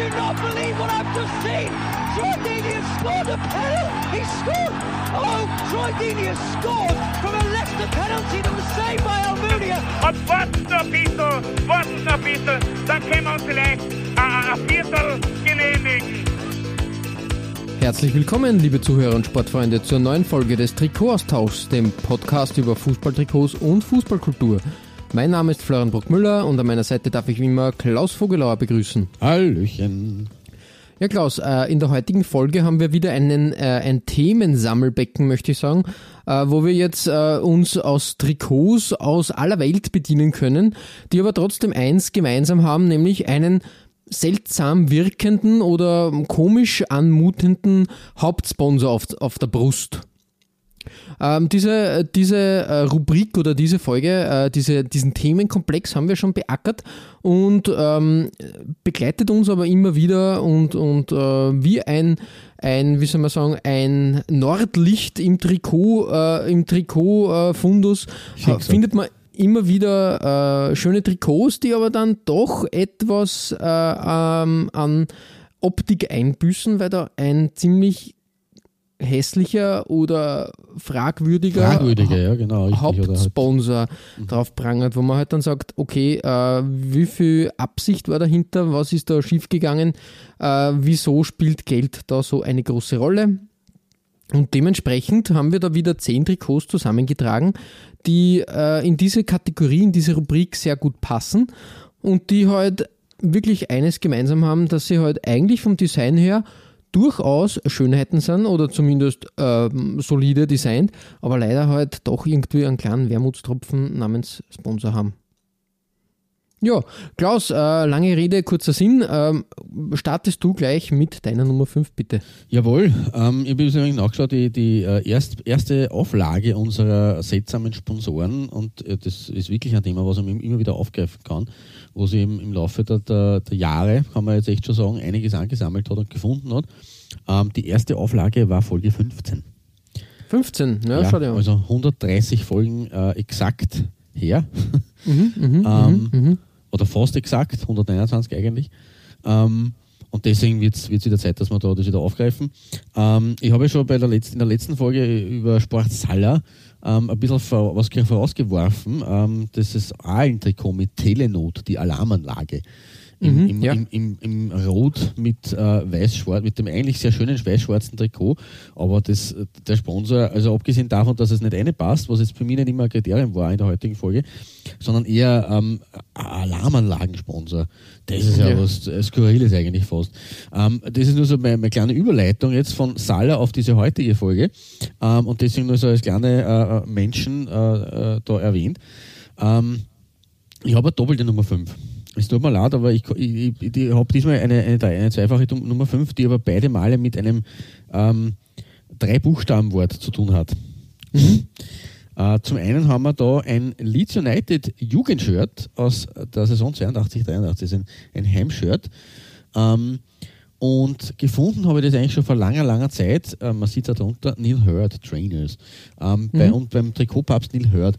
Do not believe what I've just seen! Troy Deeney has scored a penalty! He scored! Oh, Troy Deeney has scored from a Leicester penalty that was saved by Almunia! Noch ein bisschen, dann können wir uns vielleicht ein, ein Viertel genehmigen. Herzlich willkommen, liebe Zuhörer und Sportfreunde, zur neuen Folge des Trikotaustauschs, dem Podcast über Fußballtrikots und Fußballkultur. Mein Name ist Florian Bruckmüller und an meiner Seite darf ich wie immer Klaus Vogelauer begrüßen. Hallöchen. Ja, Klaus, äh, in der heutigen Folge haben wir wieder einen, äh, ein Themensammelbecken, möchte ich sagen, äh, wo wir jetzt uns aus Trikots aus aller Welt bedienen können, die aber trotzdem eins gemeinsam haben, nämlich einen seltsam wirkenden oder komisch anmutenden Hauptsponsor auf, auf der Brust. Ähm, diese diese äh, Rubrik oder diese Folge, äh, diese, diesen Themenkomplex haben wir schon beackert und ähm, begleitet uns aber immer wieder und, und äh, wie ein, ein, wie soll man sagen, ein Nordlicht im Trikot, äh, im Trikot-Fundus äh, findet man immer wieder äh, schöne Trikots, die aber dann doch etwas äh, ähm, an Optik einbüßen, weil da ein ziemlich hässlicher oder fragwürdiger, Fragwürdiger, ja, genau. Richtig, halt- Hauptsponsor drauf prangert, wo man halt dann sagt, okay, äh, wie viel Absicht war dahinter, was ist da schiefgegangen, äh, wieso spielt Geld da so eine große Rolle? Und dementsprechend haben wir da wieder zehn Trikots zusammengetragen, die äh, in diese Kategorie, in diese Rubrik sehr gut passen und die halt wirklich eines gemeinsam haben, dass sie halt eigentlich vom Design her durchaus Schönheiten sind oder zumindest ähm, solide designt, aber leider halt doch irgendwie einen kleinen Wermutstropfen namens Sponsor haben. Ja, Klaus, äh, lange Rede, kurzer Sinn. Ähm, startest du gleich mit deiner Nummer 5, bitte? Jawohl, ähm, ich habe übrigens nachgeschaut, die, die äh, erst, erste Auflage unserer seltsamen Sponsoren und äh, das ist wirklich ein Thema, was man immer wieder aufgreifen kann, wo sie eben im Laufe der, der, der Jahre, kann man jetzt echt schon sagen, einiges angesammelt hat und gefunden hat. Ähm, die erste Auflage war Folge 15. 15, ja, schau dir an. also 130 Folgen äh, exakt her. Mhm, mhm, ähm, mhm, mhm. Oder fast exakt, 129 eigentlich. Ähm, und deswegen wird es wieder Zeit, dass wir da das wieder aufgreifen. Ähm, ich habe ja schon bei der letzten, in der letzten Folge über Sport Sala ähm, ein bisschen vor, was vorausgeworfen. Ähm, das ist ein Trikot mit Telenot, die Alarmanlage. Im, Mhm, im, ja. im, im, im Rot mit äh, weiß-schwarz, mit dem eigentlich sehr schönen weiß-schwarzen Trikot. Aber das, äh, der Sponsor, also abgesehen davon, dass es nicht eine passt, was jetzt für mich nicht immer ein Kriterium war in der heutigen Folge, sondern eher ähm, ein Alarmanlagensponsor. Das ist ja, Ja. was äh, Skurriles eigentlich fast. Ähm, das ist nur so meine, meine kleine Überleitung jetzt von Sala auf diese heutige Folge. Ähm, und deswegen nur so als kleine äh, äh, Menschen äh, äh, da erwähnt. Ähm, ich habe eine doppelte Nummer 5. Es tut mir leid, aber ich, ich, ich, ich habe diesmal eine, eine, eine zweifache Nummer 5, die aber beide Male mit einem ähm, Drei-Buchstaben-Wort zu tun hat. Äh, zum einen haben wir da ein Leeds United Jugendshirt aus der Saison 82, 83, das ist ein, ein Heimshirt. Ähm, und gefunden habe ich das eigentlich schon vor langer, langer Zeit. Äh, man sieht da drunter Neil Hurd Trainers. Ähm, bei, und beim Trikotpapst Neil Hurd,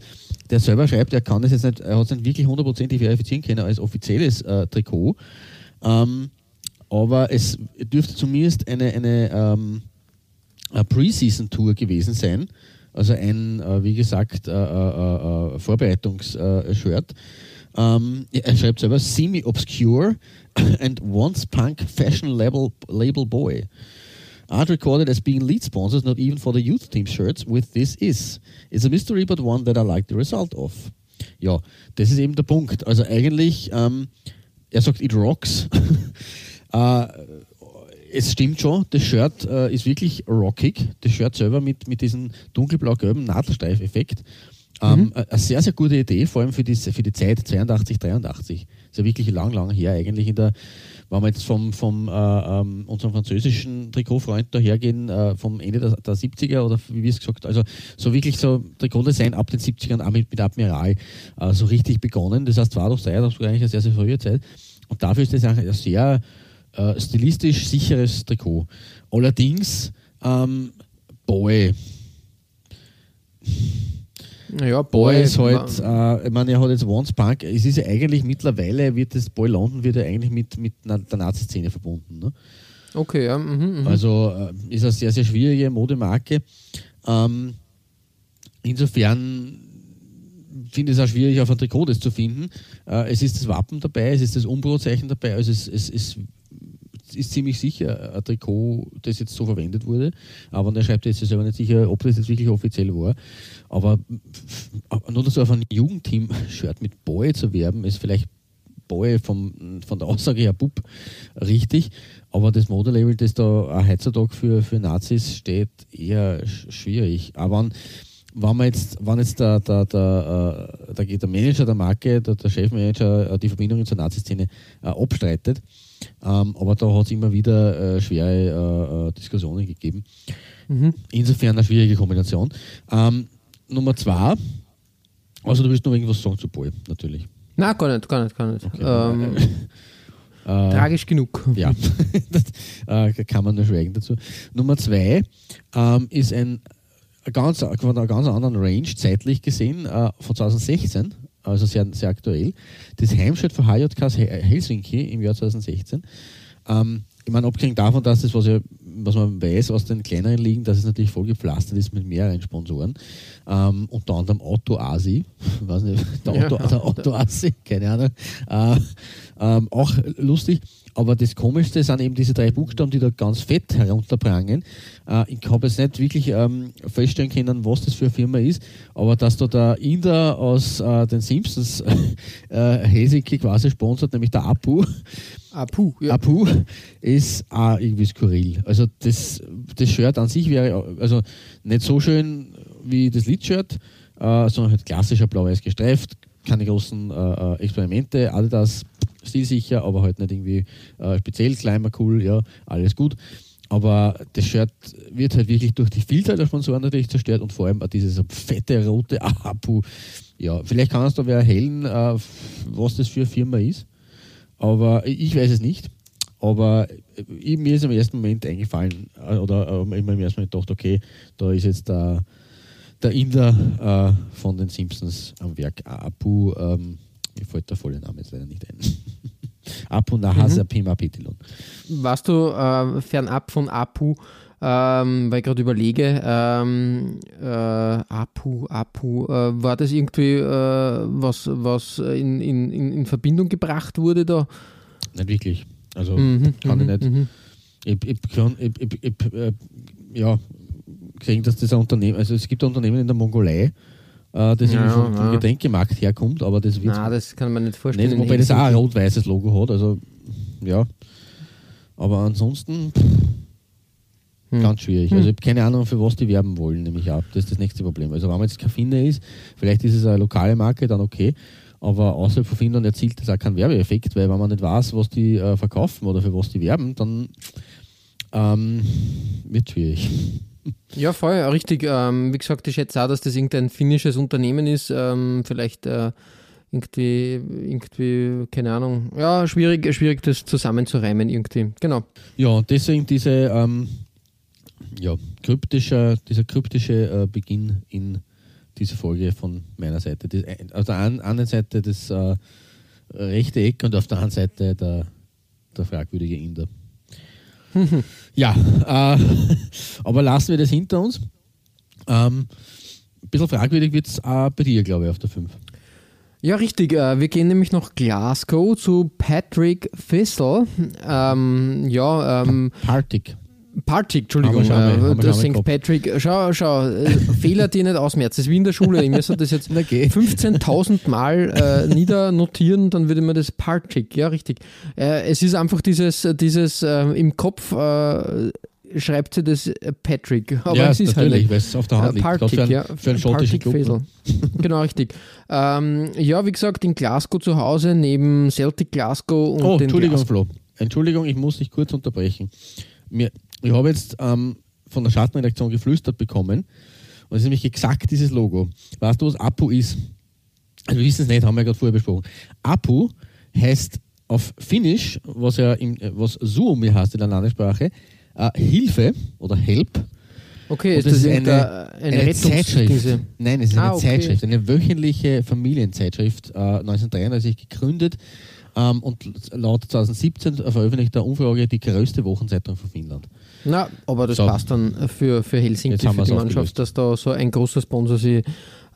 der selber schreibt, er kann das jetzt nicht, er hat es nicht wirklich hundertprozentig verifizieren können als offizielles äh, Trikot. Ähm, aber es dürfte zumindest eine, eine ähm, eine Preseason-Tour gewesen sein. Also ein, äh, wie gesagt, äh, äh, äh, Vorbereitungs-Shirt. Ähm, er schreibt selber semi-obscure and once punk fashion label, label boy. Art recorded as being lead sponsors, not even for the youth team shirts with this is. It's a mystery, but one that I like the result of. Ja, das ist eben der Punkt. Also eigentlich, ähm, er sagt, it rocks. äh, es stimmt schon, das Shirt äh, ist wirklich rockig. Das Shirt selber mit, mit diesem dunkelblau-gelben Nadelstreifeffekt. Ähm, Mhm. äh, Eine sehr, sehr gute Idee, vor allem für die, für die Zeit 82, 83. ist ja wirklich lang, lang her eigentlich in der, wenn wir jetzt vom, vom äh, ähm, unserem französischen Trikotfreund dahergehen, äh, vom Ende der, der 70er oder wie wir es gesagt also so wirklich so Trikotdesign ab den 70ern auch mit, mit Admiral äh, so richtig begonnen. Das heißt, war doch Zeit, das war eigentlich eine sehr, sehr frühe Zeit. Und dafür ist das ein sehr äh, stilistisch sicheres Trikot. Allerdings, ähm, Boy. Naja, Boy Boy ist halt, äh, ich meine, er hat jetzt Once Punk, es ist ja eigentlich mittlerweile, wird das Boy London wird ja eigentlich mit, mit der Nazi-Szene verbunden. Ne? Okay, ja. Mhm, mhm. Also äh, ist eine sehr, sehr schwierige Modemarke. Ähm, insofern finde ich es auch schwierig, auf ein Trikot das zu finden. Äh, es ist das Wappen dabei, es ist das Umbro-Zeichen dabei, also es, es, es ist ziemlich sicher ein Trikot, das jetzt so verwendet wurde. Aber er schreibt jetzt selber nicht sicher, ob das jetzt wirklich offiziell war. Aber nur so auf ein Jugendteam-Shirt mit Boy zu werben, ist vielleicht Boy vom, von der Aussage her Bub richtig. Aber das Modelabel, das da heutzutage für, für Nazis steht, eher schwierig. Aber wenn, wenn man jetzt, wenn jetzt der, der, der, äh, der, der Manager der Marke, der, der Chefmanager äh, die Verbindungen zur Nazi-Szene äh, abstreitet, ähm, aber da hat es immer wieder äh, schwere äh, Diskussionen gegeben. Mhm. Insofern eine schwierige Kombination. Ähm, Nummer zwei, also du willst noch irgendwas sagen zu Paul, natürlich. Nein, gar nicht, gar nicht, gar nicht. Okay. Ähm, äh, tragisch genug. Ja, das äh, kann man nur schweigen dazu. Nummer zwei ähm, ist ein ganz, von einer ganz anderen Range zeitlich gesehen äh, von 2016, also sehr, sehr aktuell. Das Heimschild von HJK Helsinki im Jahr 2016. Ähm, ich meine, abgesehen davon, dass das, was, ja, was man weiß aus den kleineren Ligen, dass es natürlich voll gepflastert ist mit mehreren Sponsoren. Ähm, unter anderem Otto Asi, weiß nicht, der Otto, ja, der Otto Asi, keine Ahnung. Äh, ähm, auch lustig. Aber das Komischste sind eben diese drei Buchstaben, die da ganz fett herunterprangen. Äh, ich habe jetzt nicht wirklich ähm, feststellen können, was das für eine Firma ist, aber dass da der Inder aus äh, den Simpsons äh, Helsinki quasi sponsert, nämlich der Apu. Apu, ja. Apu ist auch irgendwie skurril. Also das, das Shirt an sich wäre also nicht so schön wie das Lidshirt, äh, sondern halt klassischer blau-weiß gestreift, keine großen äh, äh Experimente, Adidas stilsicher, aber halt nicht irgendwie äh, speziell kleiner, cool, ja, alles gut. Aber das Shirt wird halt wirklich durch die Vielzahl der Sponsoren natürlich zerstört und vor allem auch dieses fette rote Apu. Ja, vielleicht kannst du wer erhellen, äh, was das für eine Firma ist. Aber ich weiß es nicht. Aber äh, mir ist im ersten Moment eingefallen, äh, oder äh, immer im ersten Moment gedacht, okay, da ist jetzt der, der Inder äh, von den Simpsons am Werk. Apu, ähm, mir fällt der volle Name jetzt leider nicht ein. Apu Nahasa mhm. Pima Petilon. Warst du äh, fernab von Apu, ähm, weil ich gerade überlege, ähm, äh, Apu, Apu, äh, war das irgendwie äh, was, was in, in, in Verbindung gebracht wurde da? Nicht wirklich. Also mhm, kann ich mhm, nicht. Mhm. Ich, ich, kann, ich, ich, ich äh, ja, gesehen, dass das ein Unternehmen, also es gibt Unternehmen in der Mongolei, äh, das ja, vom, vom. Getränkemarkt herkommt, aber das wird. Nein, das kann man nicht vorstellen. Nicht, wobei das auch ein rot-weißes Logo hat, also ja. Aber ansonsten pff, hm. ganz schwierig. Hm. Also ich habe keine Ahnung, für was die werben wollen, nämlich ab. Das ist das nächste Problem. Also wenn man jetzt kein Finne ist, vielleicht ist es eine lokale Marke, dann okay. Aber außerhalb von Finnland erzielt das auch keinen Werbeeffekt, weil wenn man nicht weiß, was die äh, verkaufen oder für was die werben, dann ähm, wird schwierig. Ja, voll, richtig. Ähm, wie gesagt, ich schätze auch, dass das irgendein finnisches Unternehmen ist. Ähm, vielleicht äh, irgendwie, irgendwie, keine Ahnung. Ja, schwierig, schwierig, das zusammenzureimen irgendwie. Genau. Ja, deswegen diese, ähm, ja, kryptische, dieser kryptische äh, Beginn in dieser Folge von meiner Seite. Das, äh, auf der einen Seite das äh, rechte Eck und auf der anderen Seite der, der fragwürdige Inder. ja, äh, aber lassen wir das hinter uns. Ähm, ein bisschen fragwürdig wird es auch bei dir, glaube ich, auf der 5. Ja, richtig. Äh, wir gehen nämlich nach Glasgow zu Patrick Fissel. Ähm, ja, ähm, Partick. Partick, Entschuldigung, äh, St. Patrick. Schau, schau, äh, Fehler, die nicht ausmerzt. Das ist wie in der Schule. Ich müsste das jetzt 15.000 Mal äh, niedernotieren, dann würde man das Partick, ja, richtig. Äh, es ist einfach dieses, dieses äh, im Kopf äh, schreibt sie das Patrick. Aber ja, es ist natürlich, halt weil es auf der Hand äh, liegt. Partick, für, ja. für einen schottischen Club. ne? Genau, richtig. Ähm, ja, wie gesagt, in Glasgow zu Hause, neben Celtic Glasgow und Oh, den Entschuldigung, Glasgow. Flo. Entschuldigung, ich muss dich kurz unterbrechen. Mir, ich habe jetzt ähm, von der Schattenredaktion geflüstert bekommen und es ist nämlich exakt dieses Logo. Weißt du, was Apu ist? Also wir wissen es nicht, haben wir ja gerade vorher besprochen. Apu heißt auf Finnisch, was ja im, was Suomi heißt in der Landessprache, äh, Hilfe oder Help. Okay, ist das irgendeine eine, eine Rettungs- Zeitschrift. Nein, es ist Ah, eine okay. Zeitschrift, eine wöchentliche Familienzeitschrift, äh, 1933 gegründet ähm, und laut 2017 veröffentlicht der Umfrage die größte Wochenzeitung von Finnland. Na, aber das So. passt dann für, für Helsinki, für die Mannschaft, dass da so ein großer Sponsor sie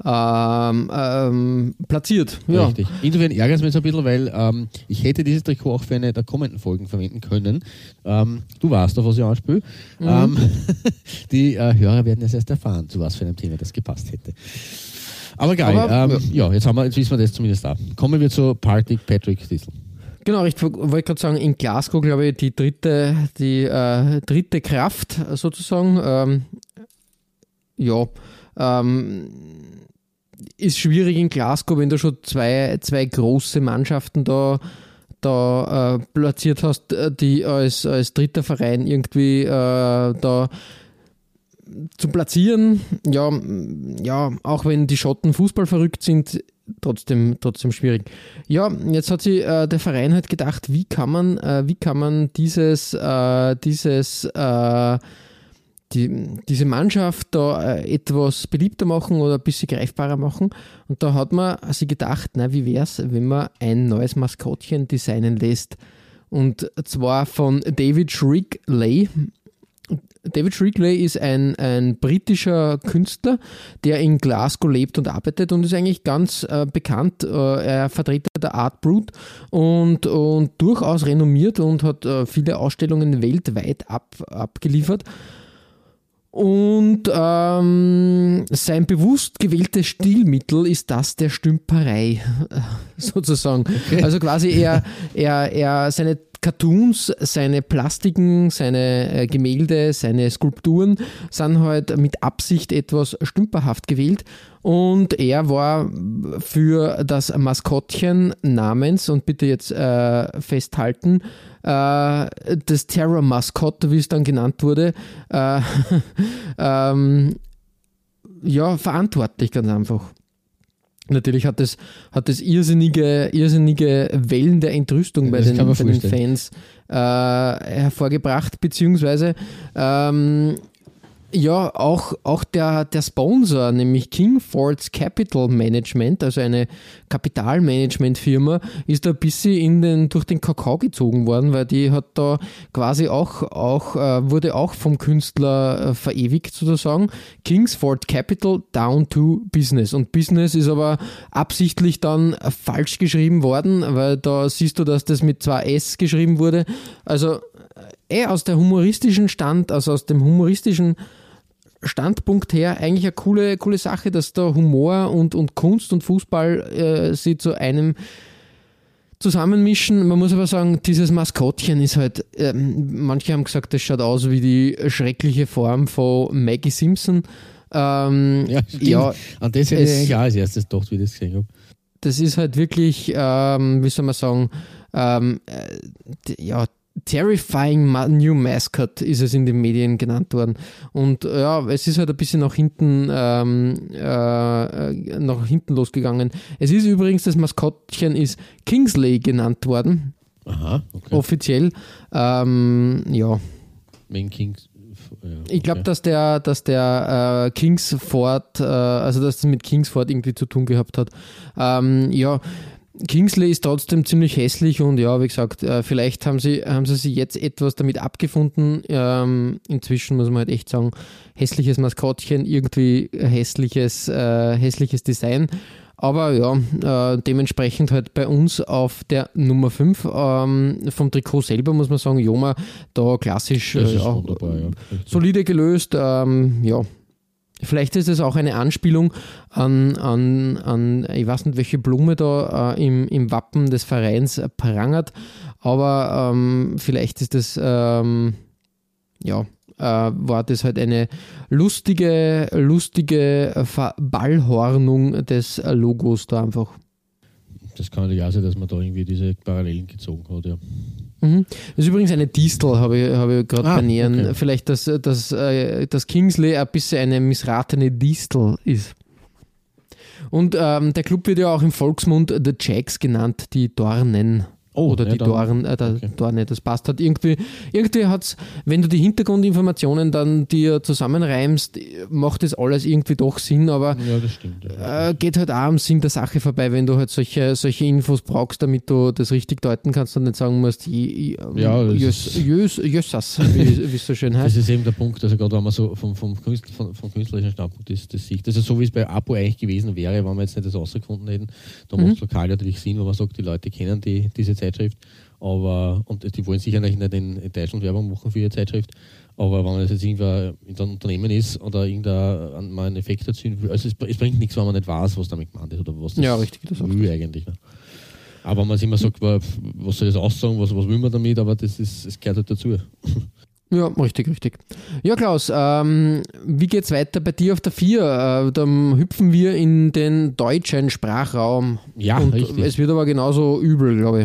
ähm, ähm, platziert. Ja. Richtig. Insofern ärgert es mich jetzt ein bisschen, weil ähm, ich hätte dieses Trikot auch für eine der kommenden Folgen verwenden können. Ähm, du weißt, auf was ich anspiele. Mhm. Ähm, die äh, Hörer werden es erst erfahren, zu was für einem Thema das gepasst hätte. Aber geil. Aber, ähm, ja. jetzt, haben wir, jetzt wissen wir das zumindest da. Kommen wir zu Partick Patrick Diesel. Genau, ich wollte gerade sagen, in Glasgow, glaube ich, die dritte, die äh, dritte Kraft sozusagen. Ähm, ja, ähm, ist schwierig in Glasgow, wenn du schon zwei, zwei große Mannschaften da, da äh, platziert hast, äh, die als, als dritter Verein irgendwie äh, da zu platzieren. Ja, ja, auch wenn die Schotten Fußball verrückt sind, trotzdem, trotzdem schwierig. Ja, jetzt hat sich äh, der Verein halt gedacht, wie kann man, äh, wie kann man dieses, äh, dieses, äh, die, diese Mannschaft da äh, etwas beliebter machen oder ein bisschen greifbarer machen. Und da hat man sich gedacht, na, wie wäre es, wenn man ein neues Maskottchen designen lässt. Und zwar von David Shrigley. David Shrigley ist ein, ein britischer Künstler, der in Glasgow lebt und arbeitet und ist eigentlich ganz äh, bekannt. Äh, er Vertreter der Art Brut und, und durchaus renommiert und hat äh, viele Ausstellungen weltweit ab, abgeliefert. Und ähm, sein bewusst gewähltes Stilmittel ist das der Stümperei, sozusagen. Also quasi er, er, er seine Cartoons, seine Plastiken, seine äh, Gemälde, seine Skulpturen sind halt mit Absicht etwas stümperhaft gewählt. Und er war für das Maskottchen namens, und bitte jetzt äh, festhalten, das Terror Maskott, wie es dann genannt wurde, äh, ähm, ja, verantwortlich ganz einfach. Natürlich hat es, hat es irrsinnige, irrsinnige Wellen der Entrüstung bei Das den, bei den. Fans äh, hervorgebracht, beziehungsweise ähm, ja, auch, auch der, der Sponsor, nämlich Kingfords Capital Management, also eine Kapitalmanagementfirma, ist da ein bisschen in den, durch den Kakao gezogen worden, weil die hat da quasi auch, auch äh, wurde auch vom Künstler äh, verewigt sozusagen. Kingsford Capital down to Business. Und Business ist aber absichtlich dann falsch geschrieben worden, weil da siehst du, dass das mit zwei S geschrieben wurde. Also eh aus der humoristischen Stand, also aus dem humoristischen Standpunkt her eigentlich eine coole, coole Sache, dass da Humor und, und Kunst und Fußball äh, sie zu einem zusammenmischen. Man muss aber sagen, dieses Maskottchen ist halt, ähm, manche haben gesagt, das schaut aus wie die schreckliche Form von Maggie Simpson. Ähm, Ja, stimmt. ja, An das hätte ich eigentlich auch als erstes gedacht, wie ich das gesehen habe. das ist halt wirklich, ähm, wie soll man sagen, ähm, äh, ja, terrifying new mascot ist es in den Medien genannt worden. Und äh, ja, es ist halt ein bisschen nach hinten, ähm, äh, nach hinten losgegangen. Es ist übrigens, das Maskottchen ist Kingsley genannt worden, Aha, okay. offiziell. Ähm, ja, Wegen Kings. Ja, ich glaube, okay. dass der, dass der äh, Kingsford, äh, also dass das mit Kingsford irgendwie zu tun gehabt hat. Ähm, ja, Kingsley ist trotzdem ziemlich hässlich und ja, wie gesagt, äh, vielleicht haben sie, haben sie sich jetzt etwas damit abgefunden. Ähm, inzwischen muss man halt echt sagen, hässliches Maskottchen, irgendwie hässliches, äh, hässliches Design. Aber ja, äh, dementsprechend halt bei uns auf der Nummer 5 ähm, vom Trikot selber muss man sagen, Joma, da klassisch äh, wunderbar, ja. solide gelöst. Ähm, ja, vielleicht ist es auch eine Anspielung an, an, an, ich weiß nicht, welche Blume da äh, im, im Wappen des Vereins prangert, aber ähm, vielleicht ist es ähm, ja äh, war das halt eine lustige, lustige Verballhornung des Logos da einfach. Das kann natürlich auch sein, dass man da irgendwie diese Parallelen gezogen hat, ja. Mhm. Das ist übrigens eine Distel, habe ich, hab ich gerade Ah, bei Nähern. okay. Vielleicht, dass, dass, äh, dass Kingsley ein bisschen eine missratene Distel ist. Und ähm, der Club wird ja auch im Volksmund The Jacks genannt, die Dornen. Oh, Oder ja, die dann- Dorn, äh, der okay. Dorne, das passt halt irgendwie. Irgendwie hat's, wenn du die Hintergrundinformationen dann dir zusammenreimst, macht das alles irgendwie doch Sinn, aber Ja, das stimmt. Ja. äh, geht halt auch am Sinn der Sache vorbei, wenn du halt solche, solche Infos brauchst, damit du das richtig deuten kannst und nicht sagen musst, j- Ja, das jös, ist- jös, jössas, wie wie es so schön Das heißt. ist eben der Punkt, also gerade wenn man so vom, vom, Künstler, vom, vom künstlerischen Standpunkt das, das sieht. Das ist so, wie es bei Apo eigentlich gewesen wäre, wenn wir jetzt nicht das rausgefunden hätten. Da macht es lokal natürlich Sinn, wo man sagt, die Leute kennen die, diese Zeitschrift, aber und die wollen sicher nicht in, Deutschland Werbung machen für ihre Zeitschrift. Aber wenn man das jetzt irgendwer in einem Unternehmen ist oder irgendein mal einen Effekt erzielen will, also es, es bringt nichts, wenn man nicht weiß, was damit gemeint ist oder was das Ja, richtig, das will eigentlich. Ne? Aber wenn man sich immer sagt, wa- was soll das aussagen, was, was will man damit, aber das, ist, das gehört halt dazu. Ja, richtig, richtig. Ja, Klaus, ähm, wie geht's weiter bei dir auf der 4? Äh, dann hüpfen wir in den deutschen Sprachraum. Ja, Und richtig. es wird aber genauso übel, glaube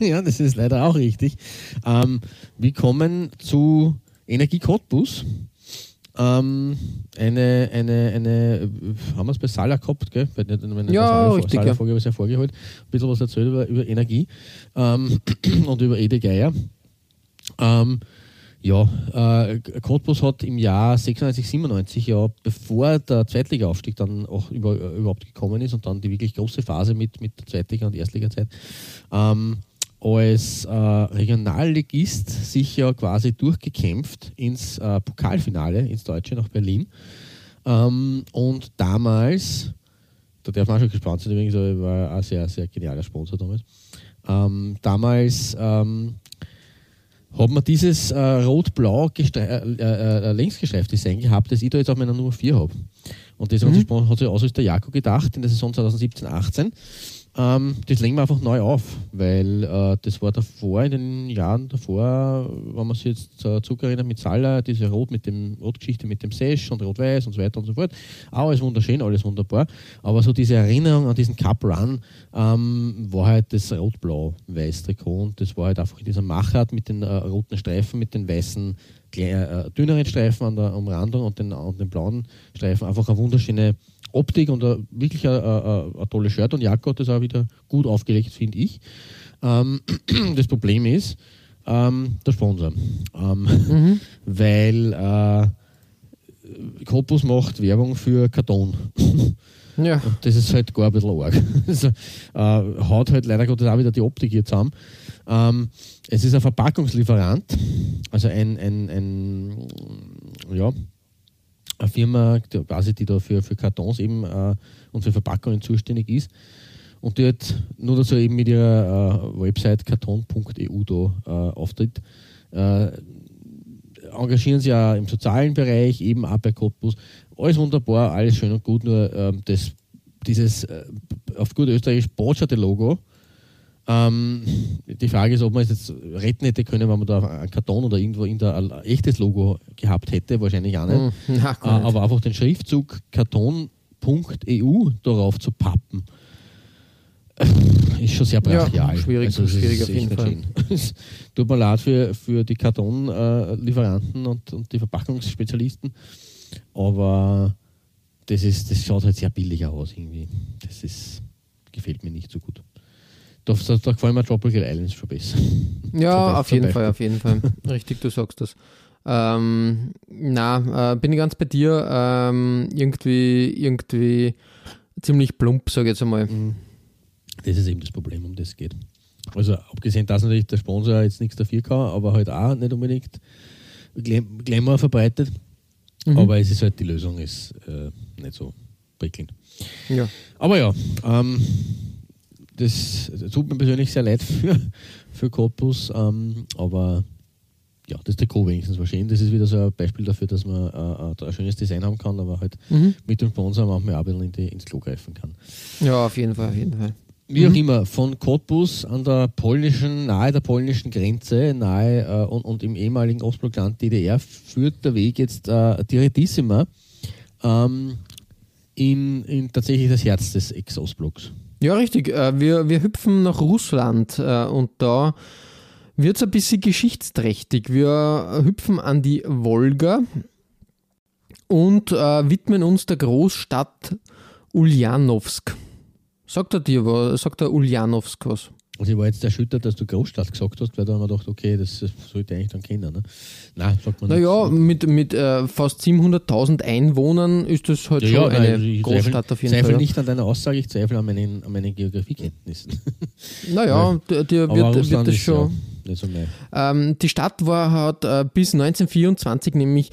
ich. ja, das ist leider auch richtig. Ähm, wir kommen zu Energie Cottbus. Ähm, eine, eine, eine, haben wir es bei Sala gehabt, gell? Bei, der- bei der Ja, Sala- richtig, Sala ja. Folge habe ich es hervorgeholt. Ein bisschen was erzählt über, über Energie ähm, und über Ede Geier. Ähm, ja, äh, Cottbus hat im Jahr 96, 97, ja, bevor der Zweitliga-Aufstieg dann auch über, äh, überhaupt gekommen ist und dann die wirklich große Phase mit, mit der Zweitliga- und Erstliga-Zeit, ähm, als äh, Regionalligist sich ja quasi durchgekämpft ins äh, Pokalfinale, ins Deutsche nach Berlin. Ähm, und damals, da darf man schon gespannt sein, übrigens, war ein sehr, sehr genialer Sponsor damals. Ähm, damals ähm, hat man dieses äh, rot-blau äh, äh, äh, längsgestreifte Design gehabt, das ich da jetzt auf meiner Nummer 4 habe. Und das hat sich Spon- hat sich aus der Jako gedacht in der Saison 2017-18. Ähm, das legen wir einfach neu auf, weil äh, das war davor, in den Jahren davor, wenn man sich jetzt äh, zurückerinnert mit Salah, diese Rot mit dem Rotgeschichte mit dem Sesh und Rot-Weiß und so weiter und so fort. Auch alles wunderschön, alles wunderbar. Aber so diese Erinnerung an diesen Cup Run ähm, war halt das Rot-Blau-Weiß-Trikot und das war halt einfach in dieser Machart mit den äh, roten Streifen, mit den weißen klei- äh, dünneren Streifen an der Umrandung und den, und den blauen Streifen einfach eine wunderschöne Optik und ein, wirklich ein, ein, ein tolles Shirt und Jacke hat das auch wieder gut aufgelegt, finde ich. Ähm, das Problem ist ähm, der Sponsor. Ähm, Weil äh, Cottbus macht Werbung für Karton. Ja. Und das ist halt gar ein bisschen arg. Also, äh, haut halt leider Gottes auch wieder die Optik hier zusammen. Ähm, es ist ein Verpackungslieferant, also ein, ein, ein ja, eine Firma, quasi, die da für, für Kartons eben äh, und für Verpackungen zuständig ist. Und die hat nur dazu eben mit ihrer äh, Website karton.eu da äh, auftritt. Äh, engagieren sie ja im sozialen Bereich, eben auch bei Cottbus. Alles wunderbar, alles schön und gut, nur ähm, das, dieses äh, auf gut österreichisch botscherte Logo. Ähm, die Frage ist, ob man es jetzt retten hätte können, wenn man da einen Karton oder irgendwo in der ein echtes Logo gehabt hätte, wahrscheinlich auch nicht. Hm, na, Äh, aber einfach den Schriftzug karton.eu darauf zu pappen, äh, ist schon sehr Ja, brachial. schwierig, das ist schwierig auf jeden Fall. Tut mir leid für, für die Kartonlieferanten und, und die Verpackungsspezialisten, aber das, ist, das schaut halt sehr billig aus irgendwie. Das ist, gefällt mir nicht so gut. Da, da, da gefallen mir Tropical Islands schon besser. Ja, auf jeden. Fall, auf jeden Fall. Richtig, du sagst das. Ähm, na, äh, bin ich ganz bei dir. Ähm, irgendwie, irgendwie ziemlich plump, sage ich jetzt einmal. Das ist eben das Problem, um das es geht. Also abgesehen, dass natürlich der Sponsor jetzt nichts dafür kann, aber halt auch nicht unbedingt Glam- Glamour verbreitet. Mhm. Aber es ist halt, die Lösung ist äh, nicht so prickelnd. Ja. Aber ja, ähm, das, das tut mir persönlich sehr leid für, für Cottbus, ähm, aber ja, das Trikot wenigstens war schön. Das ist wieder so ein Beispiel dafür, dass man äh, ein schönes Design haben kann, aber halt Mhm. mit dem Sponsor manchmal auch ein bisschen in die, ins Klo greifen kann. ja, auf jeden Fall, auf jeden Fall. wie auch immer, von Cottbus an der polnischen, nahe der polnischen Grenze, nahe äh, und, und, im ehemaligen Ostblockland DDR, führt der Weg jetzt äh, direktissima ähm, in, in tatsächlich das Herz des Ex-Ostblocks. Ja, richtig. Äh, wir, wir hüpfen nach Russland äh, und da wird es ein bisschen geschichtsträchtig. Wir hüpfen an die Wolga und äh, widmen uns der Großstadt Ulyanovsk. Sagt er dir was? Sagt er Ulyanovsk was? Also ich war jetzt erschüttert, dass du Großstadt gesagt hast, weil da haben wir gedacht, okay, das sollte eigentlich dann kennen. Ne? Nein, sagt man naja, mit, mit äh, fast 700.000 Einwohnern ist das halt ja, schon ja, eine nein, Großstadt zweifle, auf jeden Fall. Ich zweifle nicht an deiner Aussage, ich zweifle an meinen, an meinen Geografiekenntnissen. Naja, dir, dir wird, wird das schon. Ja, so ähm, die Stadt war, hat äh, bis 1924 nämlich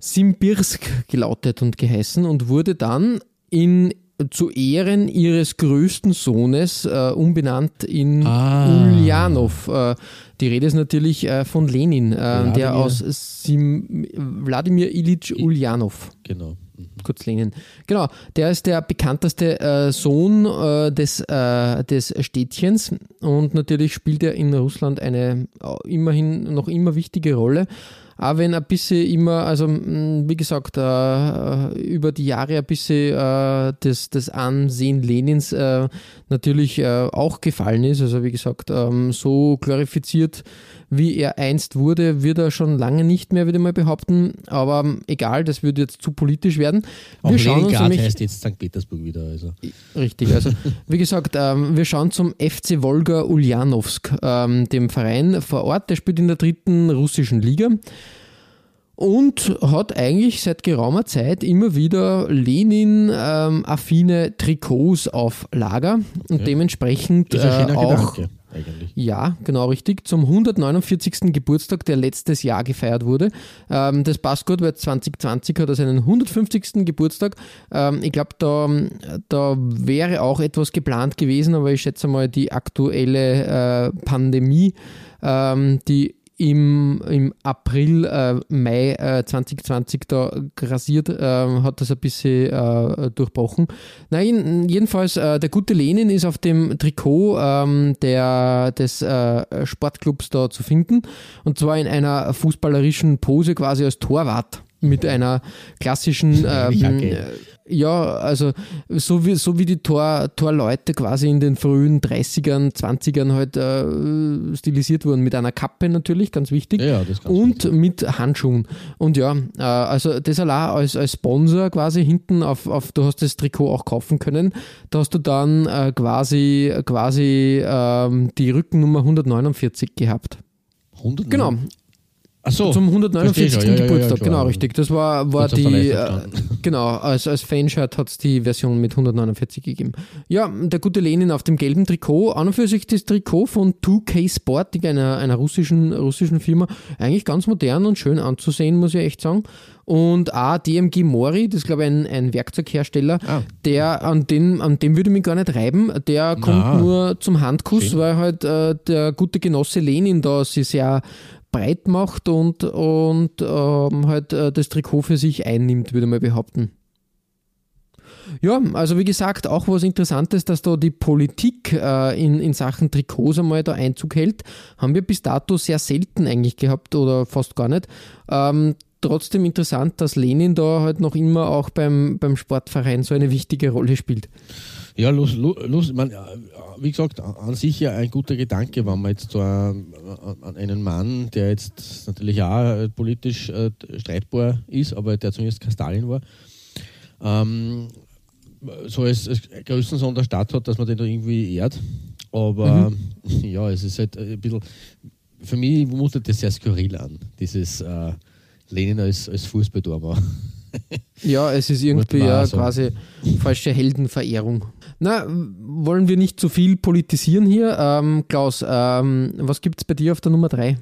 Simbirsk gelautet und geheißen und wurde dann in zu Ehren ihres größten Sohnes äh, umbenannt in ah. Ulyanov. Äh, die Rede ist natürlich äh, von Lenin, äh, der aus Sim Wladimir Ilyich Ulyanov. Genau. Mhm. Kurz Lenin. Genau, der ist der bekannteste äh, Sohn äh, des, des Städtchens und natürlich spielt er in Russland eine immerhin noch immer wichtige Rolle auch wenn ein bisschen immer, also wie gesagt, äh, über die Jahre ein bisschen äh, das, das Ansehen Lenins äh, natürlich äh, auch gefallen ist. Also wie gesagt, ähm, so glorifiziert wie er einst wurde, wird er schon lange nicht mehr, würde ich mal behaupten. Aber ähm, egal, das würde jetzt zu politisch werden. Wir Auch schauen uns nämlich, heißt jetzt St. Petersburg wieder. Also. Richtig, also wie gesagt, ähm, wir schauen zum FC Wolga Ulyanovsk, ähm, dem Verein vor Ort. Der spielt in der dritten russischen Liga und hat eigentlich seit geraumer Zeit immer wieder Lenin-affine ähm, Trikots auf Lager und ja. dementsprechend das ist ein äh, auch. Gedanke. Ja, genau richtig. Zum 149. Geburtstag, der letztes Jahr gefeiert wurde. Ähm, das passt gut, weil 2020 hat er seinen 150. Geburtstag. Ähm, ich glaube, da, da wäre auch etwas geplant gewesen, aber ich schätze mal, die aktuelle äh, Pandemie, ähm, die im, im April, äh, Mai äh, 2020 da grasiert, äh, hat das ein bisschen äh, durchbrochen. Nein, jedenfalls, äh, der gute Lenin ist auf dem Trikot ähm, der, des äh, Sportclubs da zu finden und zwar in einer fußballerischen Pose quasi als Torwart mit einer klassischen ähm, ja, also so wie, so wie die Tor, Torleute quasi in den frühen 30ern, 20ern halt äh, stilisiert wurden, mit einer Kappe natürlich, ganz wichtig, ja, und wichtig. mit Handschuhen. Und ja, äh, also das allein als, als Sponsor quasi hinten auf, auf, du hast das Trikot auch kaufen können, da hast du dann äh, quasi, quasi ähm, die Rückennummer 149 gehabt. 100? Genau. Ach so, Zum 149. Ja, Geburtstag, ja, genau, richtig. Das war, war die, äh, genau, als, als Fanshirt hat es die Version mit 149 gegeben. Ja, der gute Lenin auf dem gelben Trikot, an und für sich das Trikot von 2K Sporting, einer, einer russischen, russischen Firma, eigentlich ganz modern und schön anzusehen, muss ich echt sagen. Und auch DMG Mori, das ist glaube ich ein, ein Werkzeughersteller, ah. der an den, an dem würde ich mich gar nicht reiben, der kommt Na. nur zum Handkuss, Schön. weil halt äh, der gute Genosse Lenin da sich sehr breit macht und, und ähm, halt äh, das Trikot für sich einnimmt, würde man behaupten. Ja, also wie gesagt, auch was Interessantes, dass da die Politik äh, in, in Sachen Trikots einmal da Einzug hält, haben wir bis dato sehr selten eigentlich gehabt oder fast gar nicht. Ähm, trotzdem interessant, dass Lenin da halt noch immer auch beim, beim Sportverein so eine wichtige Rolle spielt. Ja, los, los, man, wie gesagt, an sich ja ein guter Gedanke, wenn man jetzt so an einen Mann, der jetzt natürlich auch politisch äh, streitbar ist, aber der zumindest kein Stalin war, ähm, so als, als größten Sohn der Stadt hat, dass man den da irgendwie ehrt. Aber mhm. ja, es ist halt ein bisschen, für mich mutet das sehr skurril an, dieses äh, Lenin als, als Fußballtormann. Ja, es ist irgendwie ja quasi falsche Heldenverehrung. Na, wollen wir nicht zu viel politisieren hier? Ähm, Klaus, ähm, was gibt es bei dir auf der Nummer 3?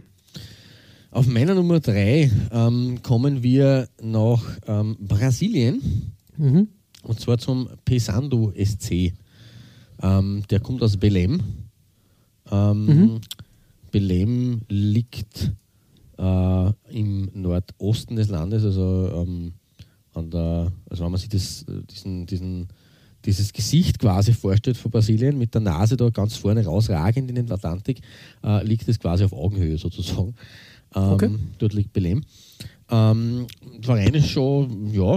Auf meiner Nummer 3 ähm, kommen wir nach ähm, Brasilien mhm. und zwar zum Pesando SC. Ähm, der kommt aus Belém. Ähm, mhm. Belém liegt äh, im Nordosten des Landes, also an der, also wenn man sich das, diesen, diesen dieses Gesicht quasi vorstellt von Brasilien, mit der Nase da ganz vorne rausragend in den Atlantik, äh, liegt es quasi auf Augenhöhe sozusagen. Ähm, Okay. Dort liegt Belém. Ähm, der Verein ist schon, ja,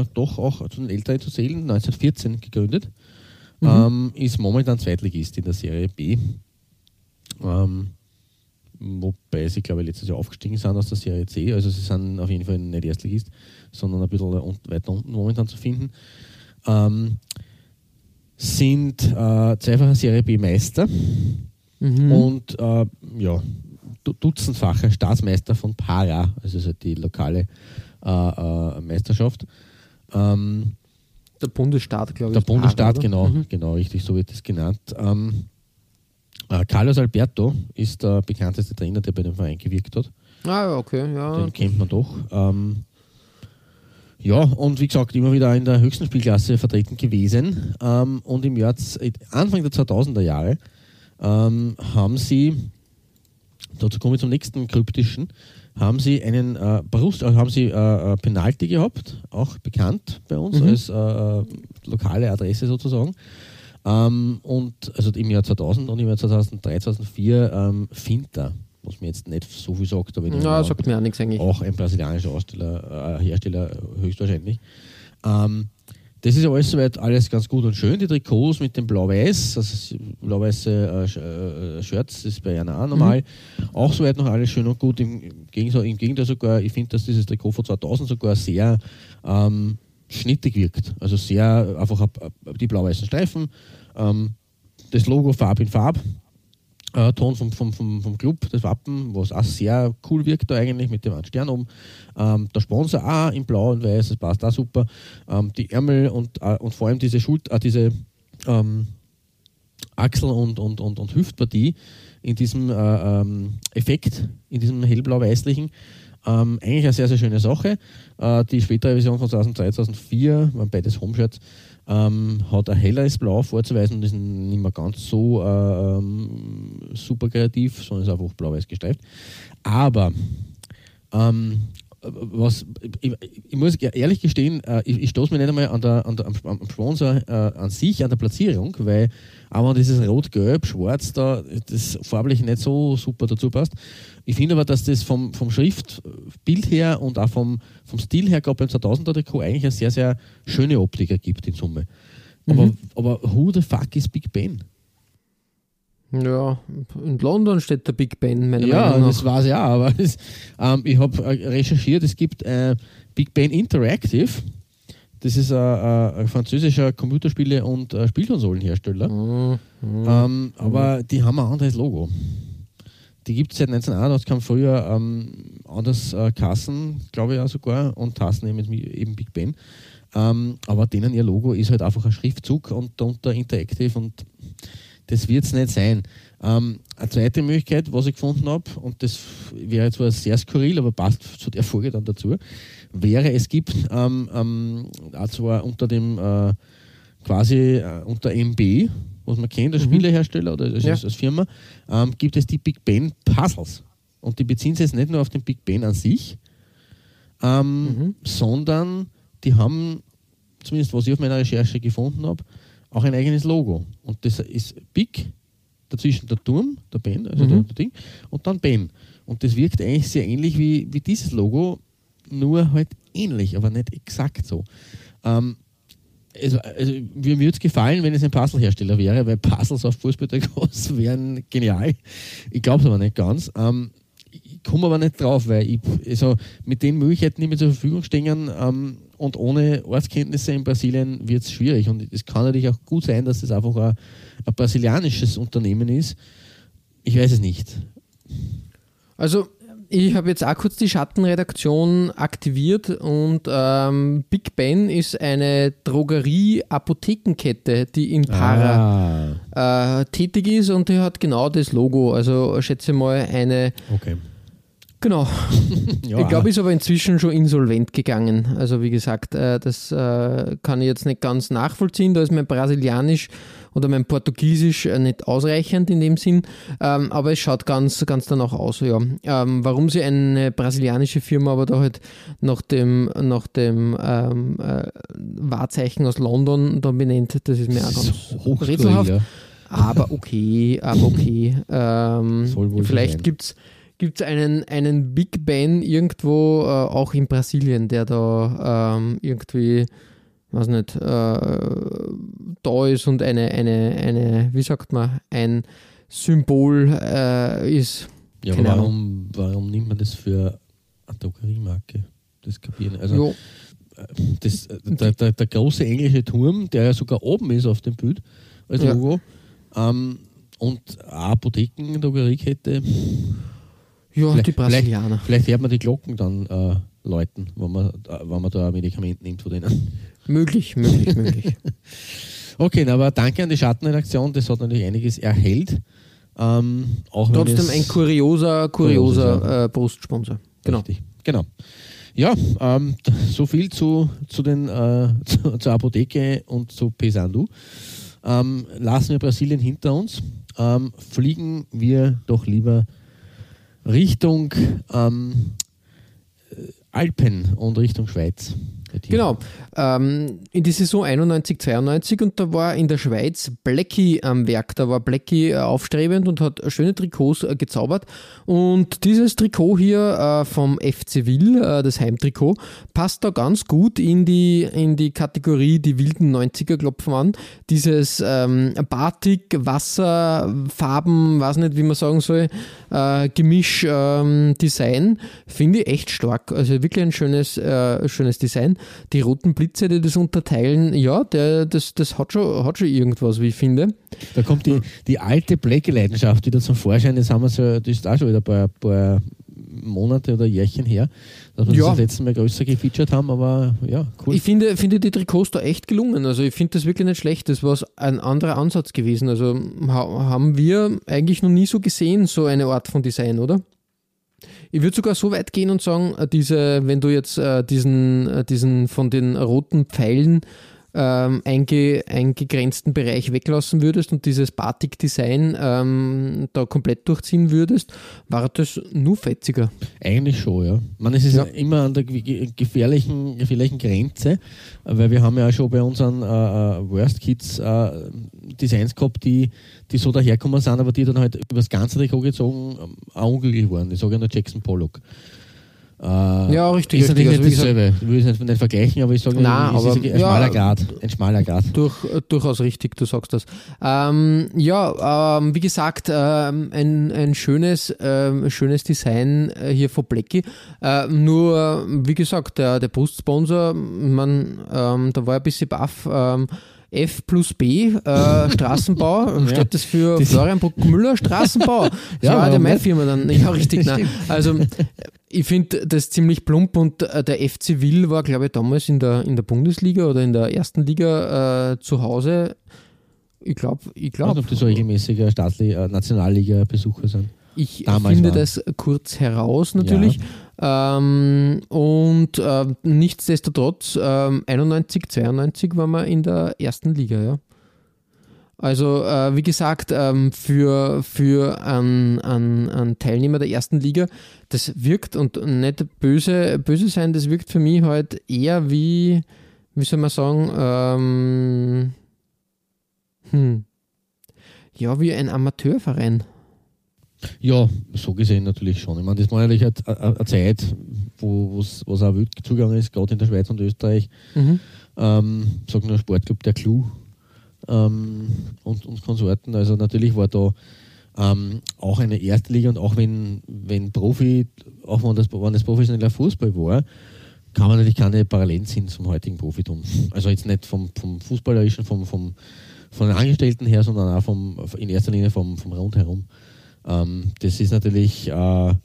äh, doch auch zu den Älteren zu zählen, 1914 gegründet. Ähm, ist momentan Zweitligist in der Serie B. Ähm, wobei sie, glaube ich, letztes Jahr aufgestiegen sind aus der Serie C. Also sie sind auf jeden Fall nicht Erstligist, sondern ein bisschen weiter unten momentan zu finden. Ähm, sind äh, zweifacher Serie B Meister und äh, ja, du- dutzendfacher Staatsmeister von Para, also ist halt die lokale äh, äh, Meisterschaft. Ähm, Der Bundesstaat, glaube ich. der Para, Bundesstaat, oder? genau, Mhm. genau, richtig, so wird es genannt. Ähm, äh, Carlos Alberto ist der bekannteste Trainer, der bei dem Verein gewirkt hat. Ah, ja, okay, ja. Den kennt man doch. Ähm, ja, und wie gesagt, immer wieder in der höchsten Spielklasse vertreten gewesen. Ähm, und im Jahr, z- Anfang der 2000er Jahre ähm, haben sie, dazu komme ich zum nächsten kryptischen, haben sie einen äh, Brust, äh, haben sie äh, äh, Penalty gehabt, auch bekannt bei uns als äh, äh, lokale Adresse sozusagen. Ähm, und also im Jahr 2000 und im Jahr 2003, 2004 ähm, Finta, was mir jetzt nicht so viel sagt, aber Ja, sagt mir auch nichts eigentlich. auch ein brasilianischer Aussteller, äh, Hersteller höchstwahrscheinlich. Ähm, das ist alles soweit alles ganz gut und schön. Die Trikots mit dem Blau-Weiß, also blau-weiße äh, äh, Shirts, ist bei einer auch normal. Auch soweit noch alles schön und gut. Im, Gegenteil, im Gegenteil sogar, ich finde, dass dieses Trikot von 2000 sogar sehr ähm, schnittig wirkt. Also sehr einfach ab- ab- die blau-weißen Streifen, ähm, das Logo Farb in Farb, äh, Ton vom, vom, vom, vom Club, das Wappen, was auch sehr cool wirkt da eigentlich mit dem Stern oben. Ähm, der Sponsor auch in Blau und Weiß, das passt auch super. Ähm, die Ärmel und, äh, und vor allem diese Schult äh, diese ähm, Achsel- und, und, und, und Hüftpartie in diesem äh, ähm, Effekt, in diesem hellblau-weißlichen. Ähm, eigentlich eine sehr, sehr schöne Sache. Äh, die spätere Version von 2003, 2004, waren beides Homeshirts, ähm, hat ein helleres Blau vorzuweisen und ist nicht mehr ganz so äh, ähm, super kreativ, sondern ist einfach blau-weiß gestreift. Aber ähm, was, ich, ich muss ehrlich gestehen, äh, ich, ich stoße mir nicht einmal an der, an der, am, am Sponsor äh, an sich, an der Platzierung, weil aber dieses Rot-Gelb, Schwarz da, das farblich nicht so super dazu passt. Ich finde aber, dass das vom, vom Schriftbild her und auch vom, vom Stil her, gerade beim 2000er Trikot, eigentlich eine sehr, sehr schöne Optik ergibt in Summe. Aber, aber who the fuck is Big Ben? Ja, in London steht der Big Ben, meiner Ja, Meinung das nach. war es ja, aber das, ähm, ich habe äh, recherchiert, es gibt äh, Big Ben Interactive. Das ist äh, äh, ein französischer Computerspiele- und äh, Spielkonsolenhersteller. Mhm. Ähm, aber die haben ein anderes Logo. Die gibt es seit 1981, kam früher ähm, anders äh, Kassen, glaube ich auch sogar, und Tassen eben, eben Big Ben. Ähm, aber denen ihr Logo ist halt einfach ein Schriftzug und darunter Interactive und das wird es nicht sein. Ähm, eine zweite Möglichkeit, was ich gefunden habe, und das wäre zwar sehr skurril, aber passt zu der Folge dann dazu, wäre, es gibt ähm, ähm, zwar unter dem äh, quasi äh, unter MB, was man kennt als Spielehersteller oder als, Ja. als Firma, ähm, gibt es die Big Ben Puzzles. Und die beziehen sich jetzt nicht nur auf den Big Ben an sich, ähm, sondern die haben, zumindest was ich auf meiner Recherche gefunden habe, auch ein eigenes Logo. Und das ist Big, dazwischen der Turm, der Ben, also der, der Ding, und dann Ben. Und das wirkt eigentlich sehr ähnlich wie, wie dieses Logo, nur halt ähnlich, aber nicht exakt so. Ähm, also, also mir würde es gefallen, wenn es ein Puzzlehersteller wäre, weil Puzzles auf Fußballtrikots wären genial. Ich glaube es aber nicht ganz. Ähm, komme aber nicht drauf, weil ich, also mit den Möglichkeiten, die mir zur Verfügung stehen ähm, und ohne Ortskenntnisse in Brasilien wird es schwierig. Und es kann natürlich auch gut sein, dass es einfach ein, ein brasilianisches Unternehmen ist. Ich weiß es nicht. Also, ich habe jetzt auch kurz die Schattenredaktion aktiviert und ähm, Big Ben ist eine Drogerie-Apothekenkette, die in Para Ah, äh, tätig ist und die hat genau das Logo. Also schätze mal eine okay. Genau. Ja, ich glaube, ist aber inzwischen schon insolvent gegangen. Also wie gesagt, äh, das äh, kann ich jetzt nicht ganz nachvollziehen. Da ist mein Brasilianisch oder mein Portugiesisch äh, nicht ausreichend in dem Sinn. Ähm, aber es schaut ganz, ganz danach aus, ja. Ähm, warum sie eine brasilianische Firma aber da halt nach dem, nach dem ähm, äh, Wahrzeichen aus London da benennt, das ist mir auch ganz rätselhaft. Aber okay, aber okay. Ähm, vielleicht sein. Gibt es einen, einen Big Ben irgendwo, äh, auch in Brasilien, der da ähm, irgendwie, weiß nicht, äh, da ist und eine, eine, eine, wie sagt man, ein Symbol äh, ist. Ja, Keine aber warum, warum nimmt man das für eine Drogeriemarke? Das kapieren. Also Jo, das, der, der, der große englische Turm, der ja sogar oben ist auf dem Bild als Ja. Logo, ähm, und Apotheken, Drogeriekette. Ja Vielleicht- die Brasilianer. Vielleicht hört man die Glocken dann äh, läuten, wenn man, äh, wenn man da ein Medikament nimmt von denen. Möglich, möglich, möglich. Okay, aber danke an die Schattenredaktion, das hat natürlich einiges erhellt. Ähm, Trotzdem ein kurioser, kurioser Kurioses, äh, Brustsponsor. Genau. Richtig, genau. Ja, ähm, so viel zu, zu den, äh, zu, zur Apotheke und zu Pesandu. Ähm, lassen wir Brasilien hinter uns, ähm, fliegen wir doch lieber Richtung ähm, äh, Alpen und Richtung Schweiz. Genau. Ähm, in die Saison 91, 92 und da war in der Schweiz Blackie am Werk. Da war Blackie äh, aufstrebend und hat schöne Trikots äh, gezaubert. Und dieses Trikot hier äh, vom FC Will, äh, das Heimtrikot, passt da ganz gut in die, in die Kategorie die wilden 90er klopfen an. Dieses ähm, Batik, Wasser, Farben, weiß nicht, wie man sagen soll, äh, Gemisch, ähm, Design, finde ich echt stark. Also wirklich ein schönes, äh, schönes Design. Die roten Blitze, die das unterteilen, ja, der, das, das hat, schon, hat schon irgendwas, wie ich finde. Da kommt die, die alte Blackie-Leidenschaft wieder zum Vorschein. Jetzt haben wir so, das ist auch schon wieder ein paar, paar Monate oder Jährchen her, dass wir Ja. das das letzte Mal größer gefeatured haben, aber ja, cool. Ich finde, finde die Trikots da echt gelungen. Also ich finde das wirklich nicht schlecht. Das war ein anderer Ansatz gewesen. Also ha haben wir eigentlich noch nie so gesehen, so eine Art von Design, oder? Ich würde sogar so weit gehen und sagen, äh, diese, wenn du jetzt äh, diesen, äh, diesen von den roten Pfeilen ähm, einge, eingegrenzten Bereich weglassen würdest und dieses Batik-Design ähm, da komplett durchziehen würdest, war das nur fetziger. Eigentlich schon, ja. Man, es ist Ja. immer an der ge- gefährlichen, gefährlichen Grenze, weil wir haben ja auch schon bei unseren äh, äh, Worst Kids äh, Designs gehabt, die, die so daherkommen sind, aber die dann halt über das ganze Trikot gezogen auch unglücklich waren. Ich sage ja nur Jackson Pollock. Äh, Ja, richtig, Ist richtig. natürlich wie nicht dasselbe. Ich will es nicht, vergleichen, aber ich sage, Nein, aber- ein, ja, schmaler Grad. Ein schmaler Grad. Durch, äh, durchaus richtig, du sagst das. Ähm, ja, ähm, wie gesagt, ähm, ein, ein schönes, ähm, schönes Design äh, hier von Blackie. Äh, nur, wie gesagt, der, der Brustsponsor, man, ähm, da war ein bisschen baff. F plus B, äh, Straßenbau, steht das für Das- Florian Bruckmüller Straßenbau. Das Ja, war ja der meine? Firma dann. Ja, richtig. Nein. Also, ich finde das ziemlich plump und äh, der FC Will war, glaube ich, damals in der, in der Bundesliga oder in der ersten Liga äh, zu Hause. Ich glaube, ich glaube, ob die so regelmäßiger Staatli- äh, Nationalliga-Besucher sind. ich damals finde war. das kurz heraus natürlich. Ähm, und äh, nichtsdestotrotz, ähm, 91, 92 waren wir in der ersten Liga, ja. Also, äh, wie gesagt, ähm, für, für einen, einen, einen Teilnehmer der ersten Liga, das wirkt und nicht böse, böse sein, das wirkt für mich halt eher wie, wie soll man sagen, ähm, hm, ja, wie ein Amateurverein. Ja, so gesehen natürlich schon. Ich meine, das war natürlich eine, Zeit, wo es was auch wild zugegangen ist, gerade in der Schweiz und Österreich. Mhm. Ähm, sag nur Sportclub der Clou ähm, und, und Konsorten. Also natürlich war da ähm, auch eine erste Liga und auch wenn, wenn Profi, auch wenn das, wenn das professioneller Fußball war, kann man natürlich keine Parallelen ziehen zum heutigen Profitum. Also jetzt nicht vom, vom Fußballerischen, vom, vom, von den Angestellten her, sondern auch vom, in erster Linie vom, vom Rundherum. Ähm, das ist natürlich äh, eine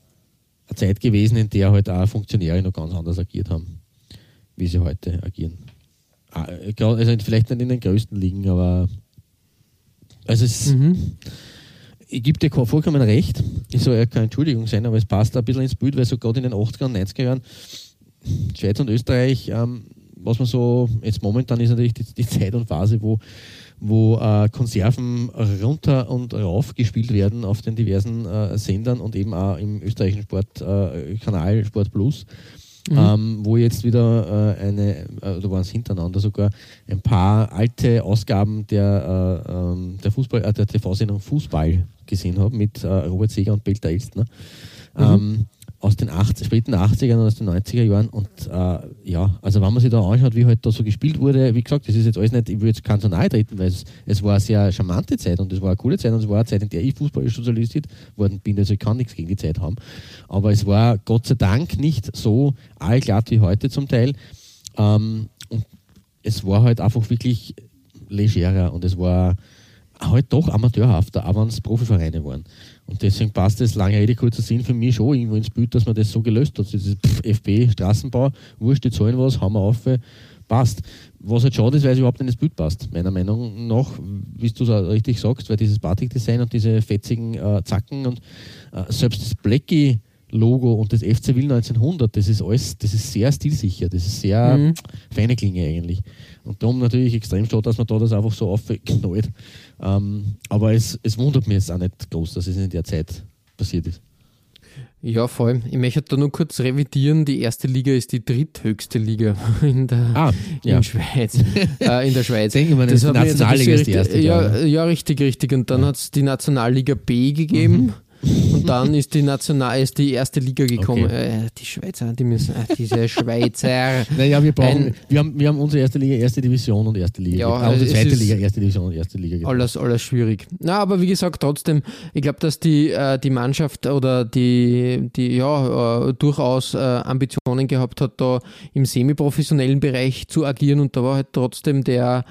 Zeit gewesen, in der halt auch Funktionäre noch ganz anders agiert haben, wie sie heute agieren. Ah, äh, Also vielleicht nicht in den größten Ligen, aber also es, Mhm. gebe dir vollkommen recht, ich soll ja keine Entschuldigung sein, aber es passt ein bisschen ins Bild, weil so gerade in den 80er und 90er Jahren Schweiz und Österreich, ähm, was man so, jetzt momentan ist natürlich die, die Zeit und Phase, wo, wo äh, Konserven runter und rauf gespielt werden auf den diversen äh, Sendern und eben auch im österreichischen Sportkanal äh, Sport Plus. Mhm. Ähm, wo jetzt wieder äh, eine, äh, da waren es hintereinander sogar, ein paar alte Ausgaben der, äh, ähm, der, Fußball, äh, der TV-Sendung Fußball gesehen habe mit äh, Robert Seger und Peter Elstner. Mhm. Ähm, aus den 80, späten 80ern und aus den 90er Jahren. Und äh, ja, also wenn man sich da anschaut, wie halt da so gespielt wurde, wie gesagt, das ist jetzt alles nicht, ich will jetzt keinen so nahe treten, weil es, es war eine sehr charmante Zeit und es war eine coole Zeit und es war eine Zeit, in der ich Fußball sozialisiert worden bin, also ich kann nichts gegen die Zeit haben. Aber es war Gott sei Dank nicht so allglatt wie heute zum Teil. Ähm, und es war halt einfach wirklich legerer und es war halt doch amateurhafter, auch wenn es Profivereine waren. Und deswegen passt das lange Rede, kurzer Sinn für mich schon irgendwo ins Bild, dass man das so gelöst hat. Dieses FB, Straßenbau, wurscht, die zahlen was, haben wir auf, passt. Was halt schade ist, weil es überhaupt nicht ins Bild passt. Meiner Meinung nach, wie du es richtig sagst, weil dieses Batik-Design und diese fetzigen äh, Zacken und äh, selbst das Blackie Logo und das FC Will 1900, das ist alles, das ist sehr stilsicher, das ist sehr mhm. feine Klinge eigentlich. Und darum natürlich extrem schade, dass man da das einfach so aufknallt. Ähm, aber es, es wundert mich jetzt auch nicht groß, dass es in der Zeit passiert ist. Ja, vor allem. Ich möchte da nur kurz revidieren. Die erste Liga ist die dritthöchste Liga in der ah, ja. in Schweiz. äh, in der Schweiz. Denke mal, das, die Nationalliga ist die erste. Ja, ja, richtig, richtig. Und dann ja. hat es die Nationalliga B gegeben. Mhm. Und dann ist die National, ist die erste Liga gekommen. Okay. Äh, die Schweizer, die müssen, äh, diese Schweizer. naja, wir brauchen, ein, wir, haben, wir haben unsere erste Liga, erste Division und erste Liga. Ja, also zweite Liga, erste Division und erste Liga. Alles, alles schwierig. Na, aber wie gesagt, trotzdem, ich glaube, dass die, äh, die Mannschaft oder die, die ja, äh, durchaus äh, Ambitionen gehabt hat, da im semiprofessionellen Bereich zu agieren und da war halt trotzdem der,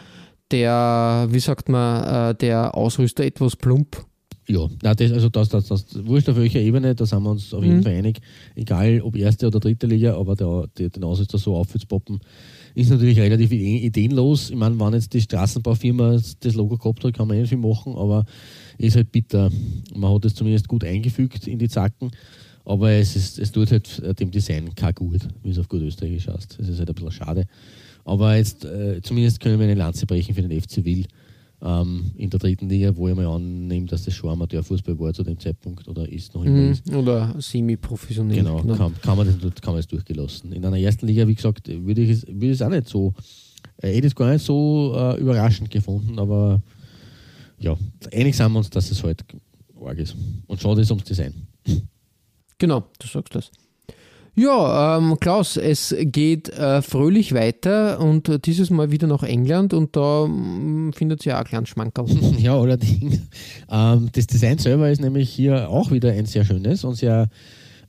der, wie sagt man, äh, der Ausrüster etwas plump ja, Nein, das, also das, das, das, wurscht auf welcher Ebene, da sind wir uns auf jeden mhm. Fall einig. Egal ob erste oder dritte Liga, aber der, der, den Aussatz da so aufzupoppen, ist natürlich relativ ideenlos. Ich meine, wenn jetzt die Straßenbaufirma das Logo gehabt hat, kann man eh viel machen, aber ist halt bitter. Man hat es zumindest gut eingefügt in die Zacken, aber es, ist, es tut halt dem Design kein gut, wie es auf gut Österreich heißt. Das ist halt ein bisschen schade. Aber jetzt äh, zumindest können wir eine Lanze brechen für den FC Will ähm, in der dritten Liga, wo ich mal annehme, dass das schon Amateurfußball war zu dem Zeitpunkt oder ist noch immer. Mhm, oder semi-professionell. Genau, genau. Kann, kann, man das, kann man das durchgelassen. In einer ersten Liga, wie gesagt, würde ich es, würde es auch nicht so, äh, hätte es gar nicht so äh, überraschend gefunden, aber ja, einig sind wir uns, dass es halt arg ist. Und schade ist ums Design. Genau, du sagst das. Ja, ähm, Klaus, es geht äh, fröhlich weiter und äh, dieses Mal wieder nach England und da mm, findet ihr auch ein kleines Schmankerl. Ja, allerdings. Ähm, das Design selber ist nämlich hier auch wieder ein sehr schönes und sehr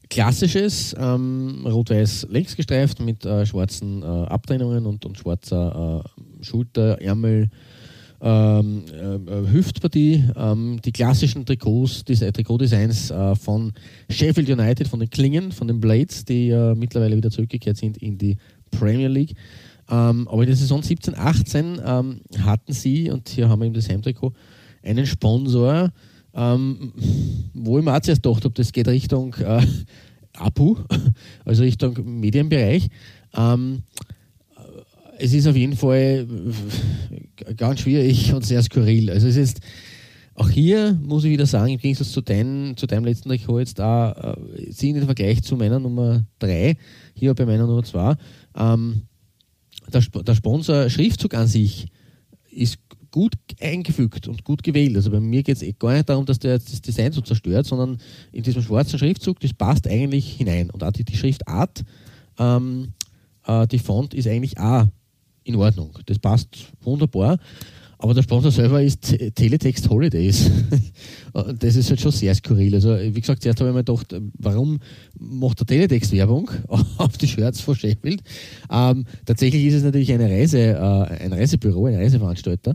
klassisches, ähm, rot-weiß längs gestreift mit äh, schwarzen äh, Abtrennungen und, und schwarzer äh, Schulterärmel ähm, äh, Hüftpartie, ähm, die klassischen Trikots, diese Trikotdesigns äh, von Sheffield United, von den Klingen, von den Blades, die äh, mittlerweile wieder zurückgekehrt sind in die Premier League. Ähm, aber in der Saison 17, 18 ähm, hatten sie, und hier haben wir im Design-Trikot, einen Sponsor, ähm, wo ich mir auch zuerst gedacht habe, das geht Richtung äh, Apu, also Richtung Medienbereich. Es ist auf jeden Fall ganz schwierig und sehr skurril. Also es ist auch hier muss ich wieder sagen, im Gegensatz zu, dein, zu deinem letzten Rekord jetzt da äh, sind im Vergleich zu meiner Nummer 3, hier bei meiner Nummer 2, ähm, der, der Sponsor-Schriftzug an sich ist gut eingefügt und gut gewählt. Also bei mir geht es eh gar nicht darum, dass der das Design so zerstört, sondern in diesem schwarzen Schriftzug, das passt eigentlich hinein. Und auch die, die Schriftart, ähm, äh, die Font ist eigentlich auch in Ordnung. Das passt wunderbar. Aber der Sponsor selber ist Teletext Holidays. das ist halt schon sehr skurril. Also, wie gesagt, zuerst habe ich mir gedacht, warum macht der Teletext Werbung auf die Shirts von Sheffield? Ähm, tatsächlich ist es natürlich eine Reise, äh, ein Reisebüro, ein Reiseveranstalter,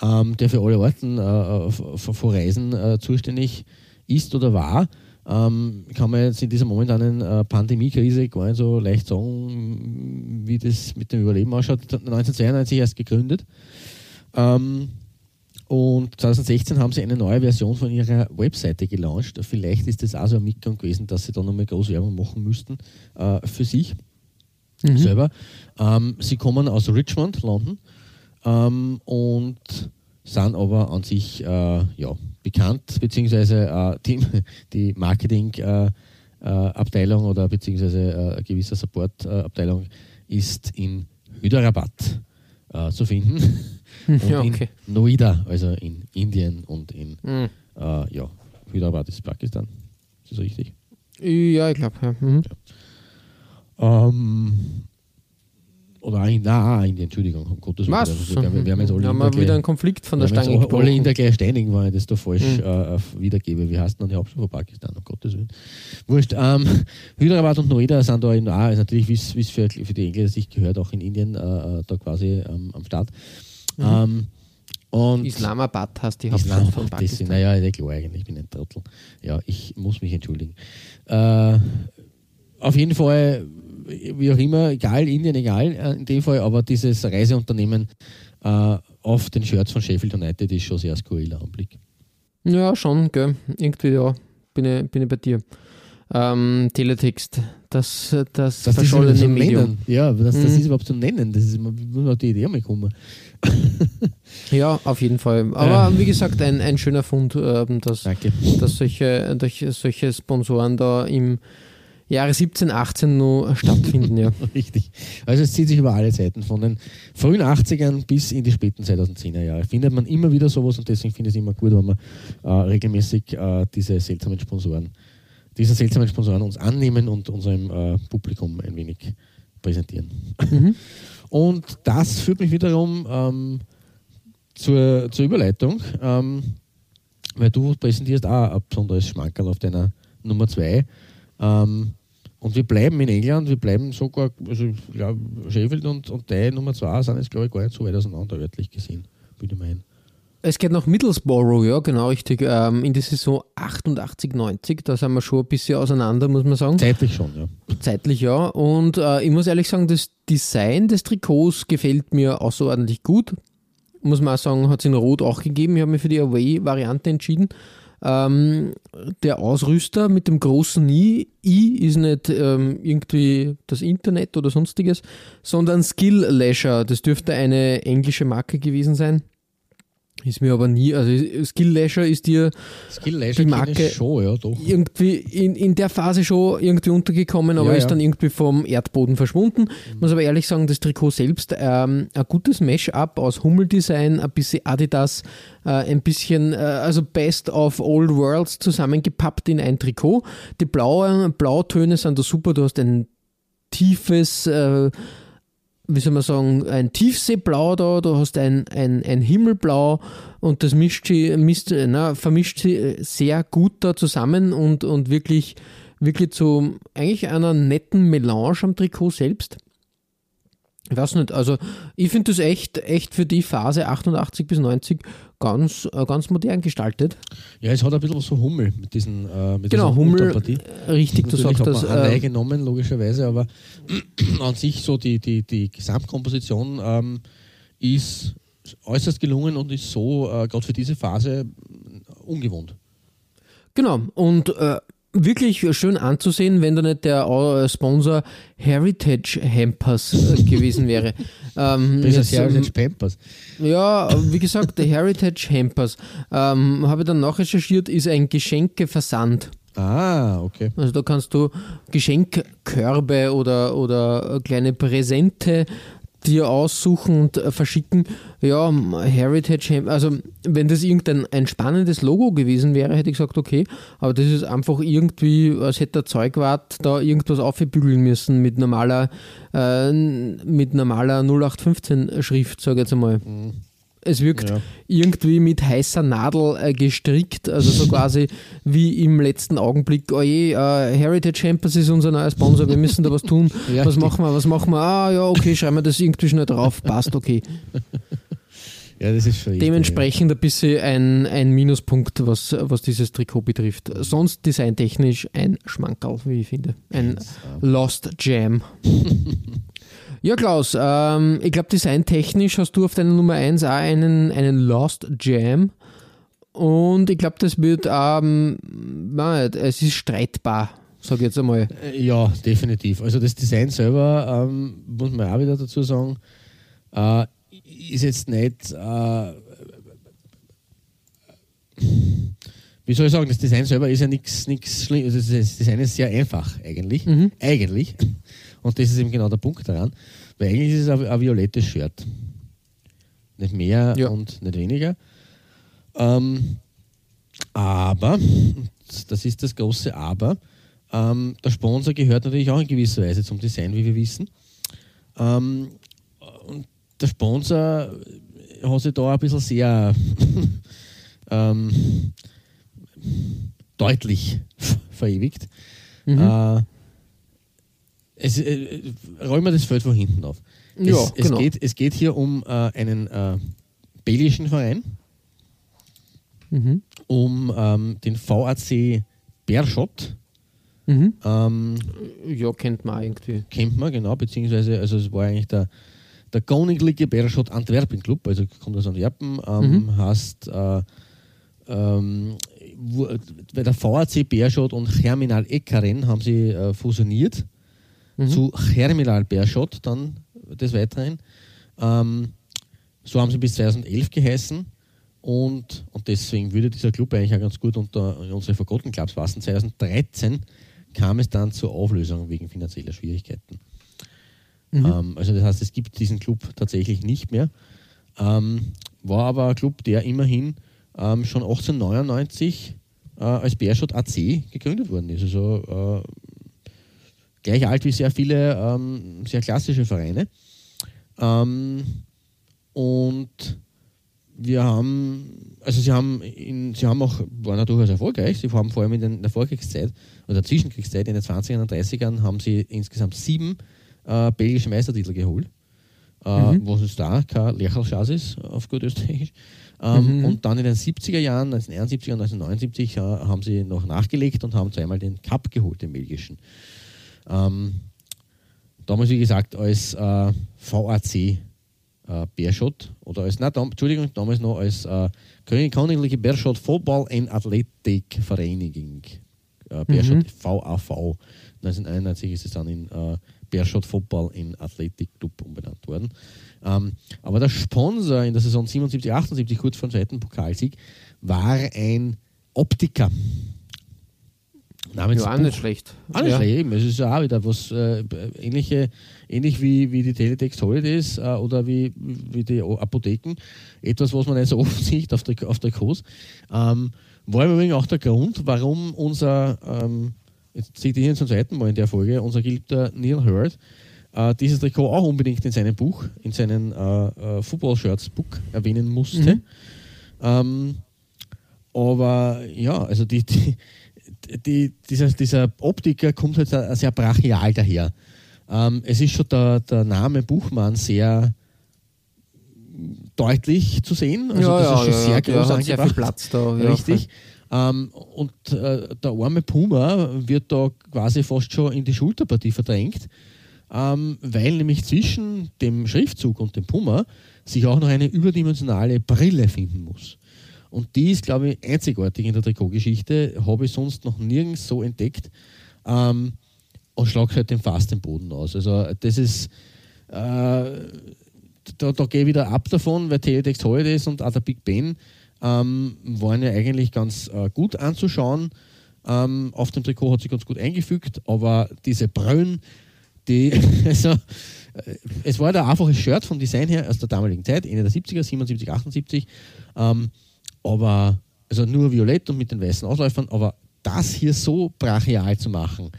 ähm, der für alle Orten äh, von Reisen äh, zuständig ist oder war. Ähm, kann man jetzt in dieser momentanen äh, Pandemiekrise gar nicht so leicht sagen, wie das mit dem Überleben ausschaut. 1992 erst gegründet. Ähm, und 2016 haben sie eine neue Version von ihrer Webseite gelauncht. Vielleicht ist das auch so ein Mitgang gewesen, dass sie da nochmal groß Werbung machen müssten äh, für sich Mhm. selber. Ähm, sie kommen aus Richmond, London ähm, und sind aber an sich äh, ja, bekannt, beziehungsweise äh, die, die Marketing-Abteilung äh, Abteilung oder beziehungsweise äh, gewisser Support-Abteilung ist in Hyderabad äh, zu finden. Und Ja, okay. in Noida, also in Indien und in Mhm. äh, ja, Hyderabad ist Pakistan. Ist das richtig? Ja, ich glaube, ja. Mhm. Ähm, oder ein, na, Indien, Entschuldigung, um Gottes Willen. Was? Also, wir, wir haben jetzt alle haben wir der wieder einen Konflikt von der Stange jetzt alle in gebrochen. der gleichen Steinig, wenn ich das da falsch Mhm. äh, wiedergebe. Wie heißt denn die Hauptstadt von Pakistan? Um Gottes Willen. Wurscht. Ähm, Hyderabad und Noida sind da in, ah, ist natürlich, wie es für, für die Engländer sich gehört, auch in Indien äh, äh, da quasi ähm, am Start. Ähm, und Islamabad heißt die Hauptstadt Islam, von Pakistan. naja, ja klar eigentlich, ich bin ein Trottel. Ja, ich muss mich entschuldigen. Äh, auf jeden Fall, wie auch immer, egal, Indien egal äh, in dem Fall, aber dieses Reiseunternehmen äh, auf den Shirts von Sheffield United ist schon sehr skurriler Anblick. Ja, schon, gell. Irgendwie, ja, bin ich, bin ich bei dir. Ähm, Teletext, das, das, Dass verschollene so Medium. nennen, ja, dass das Mhm. ist überhaupt zu nennen, das ist, man muss auf die Idee mal kommen. Ja, auf jeden Fall. Aber wie gesagt, ein, ein schöner Fund, ähm, dass, Danke. dass solche, solche Sponsoren da im Jahre 17, 18 nur stattfinden. Ja. Richtig. Also es zieht sich über alle Zeiten, von den frühen 80ern bis in die späten 2010er Jahre. Findet man immer wieder sowas und deswegen finde ich es immer gut, wenn wir äh, regelmäßig äh, diese seltsamen Sponsoren, diese seltsamen Sponsoren uns annehmen und unserem äh, Publikum ein wenig präsentieren. Mhm. Und das führt mich wiederum ähm, zur, zur Überleitung, ähm, weil du präsentierst auch ein besonderes Schmankerl auf deiner Nummer 2. Ähm, und wir bleiben in England, wir bleiben sogar, also ich glaube, Sheffield und, und deine Nummer 2 sind jetzt, glaube ich, gar nicht so weit auseinander örtlich gesehen, würde ich meinen. Es geht nach Middlesbrough, ja, genau richtig. Ähm, in die Saison 88, 90, da sind wir schon ein bisschen auseinander, muss man sagen. Zeitlich schon, ja. Zeitlich ja. Und äh, ich muss ehrlich sagen, das Design des Trikots gefällt mir außerordentlich gut. Muss man auch sagen, hat es in Rot auch gegeben. Ich habe mich für die Away-Variante entschieden. Ähm, der Ausrüster mit dem großen I, I ist nicht ähm, irgendwie das Internet oder sonstiges, sondern Skill Leisure. Das dürfte eine englische Marke gewesen sein. Ist mir aber nie, also Skill Leisure ist dir Skill Leisure Die Marke- schon, ja, doch. irgendwie in, in der Phase schon irgendwie untergekommen, aber Ja, ist ja. dann irgendwie vom Erdboden verschwunden. Muss aber ehrlich sagen, das Trikot selbst ähm, ein gutes Mash-up aus Hummeldesign, ein bisschen Adidas, äh, ein bisschen, äh, also Best of Old Worlds zusammengepappt in ein Trikot. Die blauen Blautöne sind da super, du hast ein tiefes, äh, wie soll man sagen, ein Tiefseeblau da, du hast ein, ein, ein Himmelblau und das mischt mischt, na, vermischt sie sehr gut da zusammen und, und wirklich, wirklich zu eigentlich einer netten Melange am Trikot selbst. Ich weiß nicht, also ich finde das echt, echt für die Phase 88 bis 90 ganz, äh, ganz modern gestaltet. Ja, es hat ein bisschen was so Hummel mit diesen äh, mit Genau, Hummel, Unterpartie. richtig, du sagst das. Äh, genommen, logischerweise, aber an sich so die, die, die Gesamtkomposition ähm, ist äußerst gelungen und ist so, äh, gerade für diese Phase, ungewohnt. Genau, und äh, wirklich schön anzusehen, wenn da nicht der äh, Sponsor Heritage Hampers äh, gewesen wäre. Ähm, Das ist Heritage Pampers. ja, wie gesagt, der Heritage Hampers, ähm, habe ich dann nachrecherchiert, ist ein Geschenkeversand. Ah, okay. Also da kannst du Geschenkkörbe oder, oder kleine Präsente dir aussuchen und äh, verschicken. Ja, Heritage, also wenn das irgendein ein spannendes Logo gewesen wäre, hätte ich gesagt, okay, aber das ist einfach irgendwie, als hätte der Zeugwart da irgendwas aufbügeln müssen mit normaler, äh, mit normaler 0815 Schrift, sage ich jetzt einmal. Es wirkt Ja. irgendwie mit heißer Nadel äh, gestrickt, also so quasi wie im letzten Augenblick, oh je, äh, Heritage Campus ist unser neuer Sponsor, wir müssen da was tun. Ja, was machen wir, was machen wir? Ah ja, okay, schreiben wir das irgendwie schnell drauf, passt, okay. Ja, das ist schon Dementsprechend ein bisschen ein, ein Minuspunkt, was, was dieses Trikot betrifft. Sonst designtechnisch ein Schmankerl, wie ich finde. Ein Lost Jam. Ja, Klaus, ähm, ich glaube, designtechnisch hast du auf deiner Nummer 1 auch einen, einen Lost Jam. Und ich glaube, das wird, ähm, nein, es ist streitbar, sage ich jetzt einmal. Äh, Ja, definitiv. Also das Design selber, ähm, muss man auch wieder dazu sagen, äh, ist jetzt nicht, äh, wie soll ich sagen, das Design selber ist ja nichts Schlimmes. Also das Design ist sehr einfach eigentlich. Eigentlich. Und das ist eben genau der Punkt daran. Weil eigentlich ist es ein, ein violettes Shirt. Nicht mehr Ja. und nicht weniger. Ähm, aber, das ist das große Aber, ähm, der Sponsor gehört natürlich auch in gewisser Weise zum Design, wie wir wissen. Ähm, und der Sponsor hat sich da ein bisschen sehr ähm, deutlich verewigt. Äh, es, äh, räumen wir das Feld von hinten auf. Es, Ja, es, genau. geht, es geht hier um äh, einen äh, belgischen Verein, Mhm. um ähm, den VAC Berschott. Mhm. Ähm, Ja, kennt man irgendwie. kennt man, genau, beziehungsweise, also es war eigentlich der, der Koninklijke Berschot Antwerpen Club, also kommt aus Antwerpen, ähm, heißt, äh, ähm, wo, weil der VAC Berschot und Germinal Eckeren haben sie äh, fusioniert zu Germinal Berschot dann des Weiteren. Ähm, so haben sie bis 2011 geheißen und, und deswegen würde dieser Club eigentlich auch ganz gut unter unsere Forgotten Clubs passen. 2013 kam es dann zur Auflösung wegen finanzieller Schwierigkeiten. Ähm, also das heißt, es gibt diesen Club tatsächlich nicht mehr. Ähm, war aber ein Club, der immerhin ähm, schon 1899 äh, als Beerschot AC gegründet worden ist. Also äh, gleich alt wie sehr viele ähm, sehr klassische Vereine. Ähm, und wir haben, also sie haben, in, sie haben auch, waren auch durchaus erfolgreich. Sie haben vor allem in der Vorkriegszeit oder Zwischenkriegszeit in den 20ern und 30ern haben sie insgesamt sieben äh, belgische Meistertitel geholt. Äh, Was es da kein Lächelschatz ist, auf gut Österreichisch. Ähm, Und dann in den 70er Jahren, 1971 und 1979, äh, haben sie noch nachgelegt und haben zweimal den Cup geholt, den belgischen. Ähm, damals, wie gesagt, als äh, VAC äh, Beerschot oder als, nein, dam, Entschuldigung, damals noch als äh, König- Königliche Beerschot Football and Athletic Vereinigung. Äh, Beerschot VAV. 1991 ist es dann in äh, Beerschot Football in Athletic Club umbenannt worden. Ähm, aber der Sponsor in der Saison 77, 78, kurz vor dem zweiten Pokalsieg, war ein Optiker. Namens Ja, auch nicht schlecht. alles ja. ja. eben. Es ist ja auch wieder was äh, ähnliche, ähnlich wie, wie die Teletext Holidays äh, oder wie, wie die Apotheken. Etwas, was man nicht so oft sieht auf der, auf der Kurs. Ähm, war im Übrigen auch der Grund, warum unser, ähm, jetzt seht ihr hier zum zweiten Mal in der Folge, unser geliebter Neil Hurd, äh, dieses Trikot auch unbedingt in seinem Buch, in seinem äh, äh, Football Shirts Book erwähnen musste. Ähm, aber ja, also die, die, die, dieser, dieser Optiker kommt halt sehr brachial daher. Ähm, es ist schon der, der Name Buchmann sehr deutlich zu sehen. Also ja, das ja, ist schon ja, sehr ja, groß hat sehr viel. Platz da. Ja, Richtig. Ähm, und äh, der arme Puma wird da quasi fast schon in die Schulterpartie verdrängt, ähm, weil nämlich zwischen dem Schriftzug und dem Puma sich auch noch eine überdimensionale Brille finden muss. Und die ist, glaube ich, einzigartig in der Trikotgeschichte, habe ich sonst noch nirgends so entdeckt. Ähm, und schlagt halt den fast den Boden aus. Also das ist, äh, da, da gehe ich wieder ab davon, weil Teletext Holidays und auch der Big Ben ähm, waren ja eigentlich ganz äh, gut anzuschauen. Ähm, auf dem Trikot hat sich ganz gut eingefügt, aber diese Brüllen, die, also, äh, es war da einfaches Shirt vom Design her aus der damaligen Zeit, Ende der 70er, 77, 78, ähm, aber also nur violett und mit den weißen Ausläufern, aber das hier so brachial zu machen,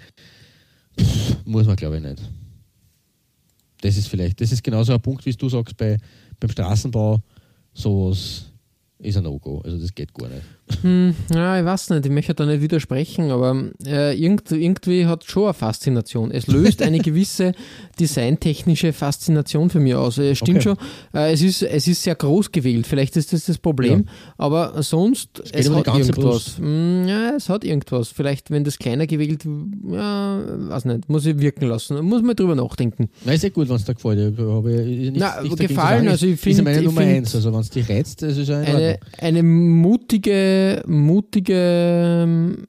pff, muss man glaube ich nicht. Das ist vielleicht, das ist genauso ein Punkt, wie du sagst, bei, beim Straßenbau, sowas ist ein No-Go. Also das geht gar nicht. Hm, ja, ich weiß nicht, ich möchte da nicht widersprechen, aber äh, irgend, irgendwie hat es schon eine Faszination. Es löst eine gewisse designtechnische Faszination für mich aus. Es stimmt Okay. schon, äh, es, ist, es ist sehr groß gewählt, vielleicht ist das das Problem, aber sonst, es, die hat irgendwas. Hm, ja, es hat irgendwas. Vielleicht, wenn das kleiner gewählt, ja, weiß nicht, muss ich wirken lassen. Muss man drüber nachdenken. Na, ist ja gut, wenn es dir gefällt. Ich ja nichts, Na, zu gefallen, also ich ist find- ja meine ich Nummer find- eins. Also wenn es dich reizt, das ist ja in Eine, mutige, mutige, ähm,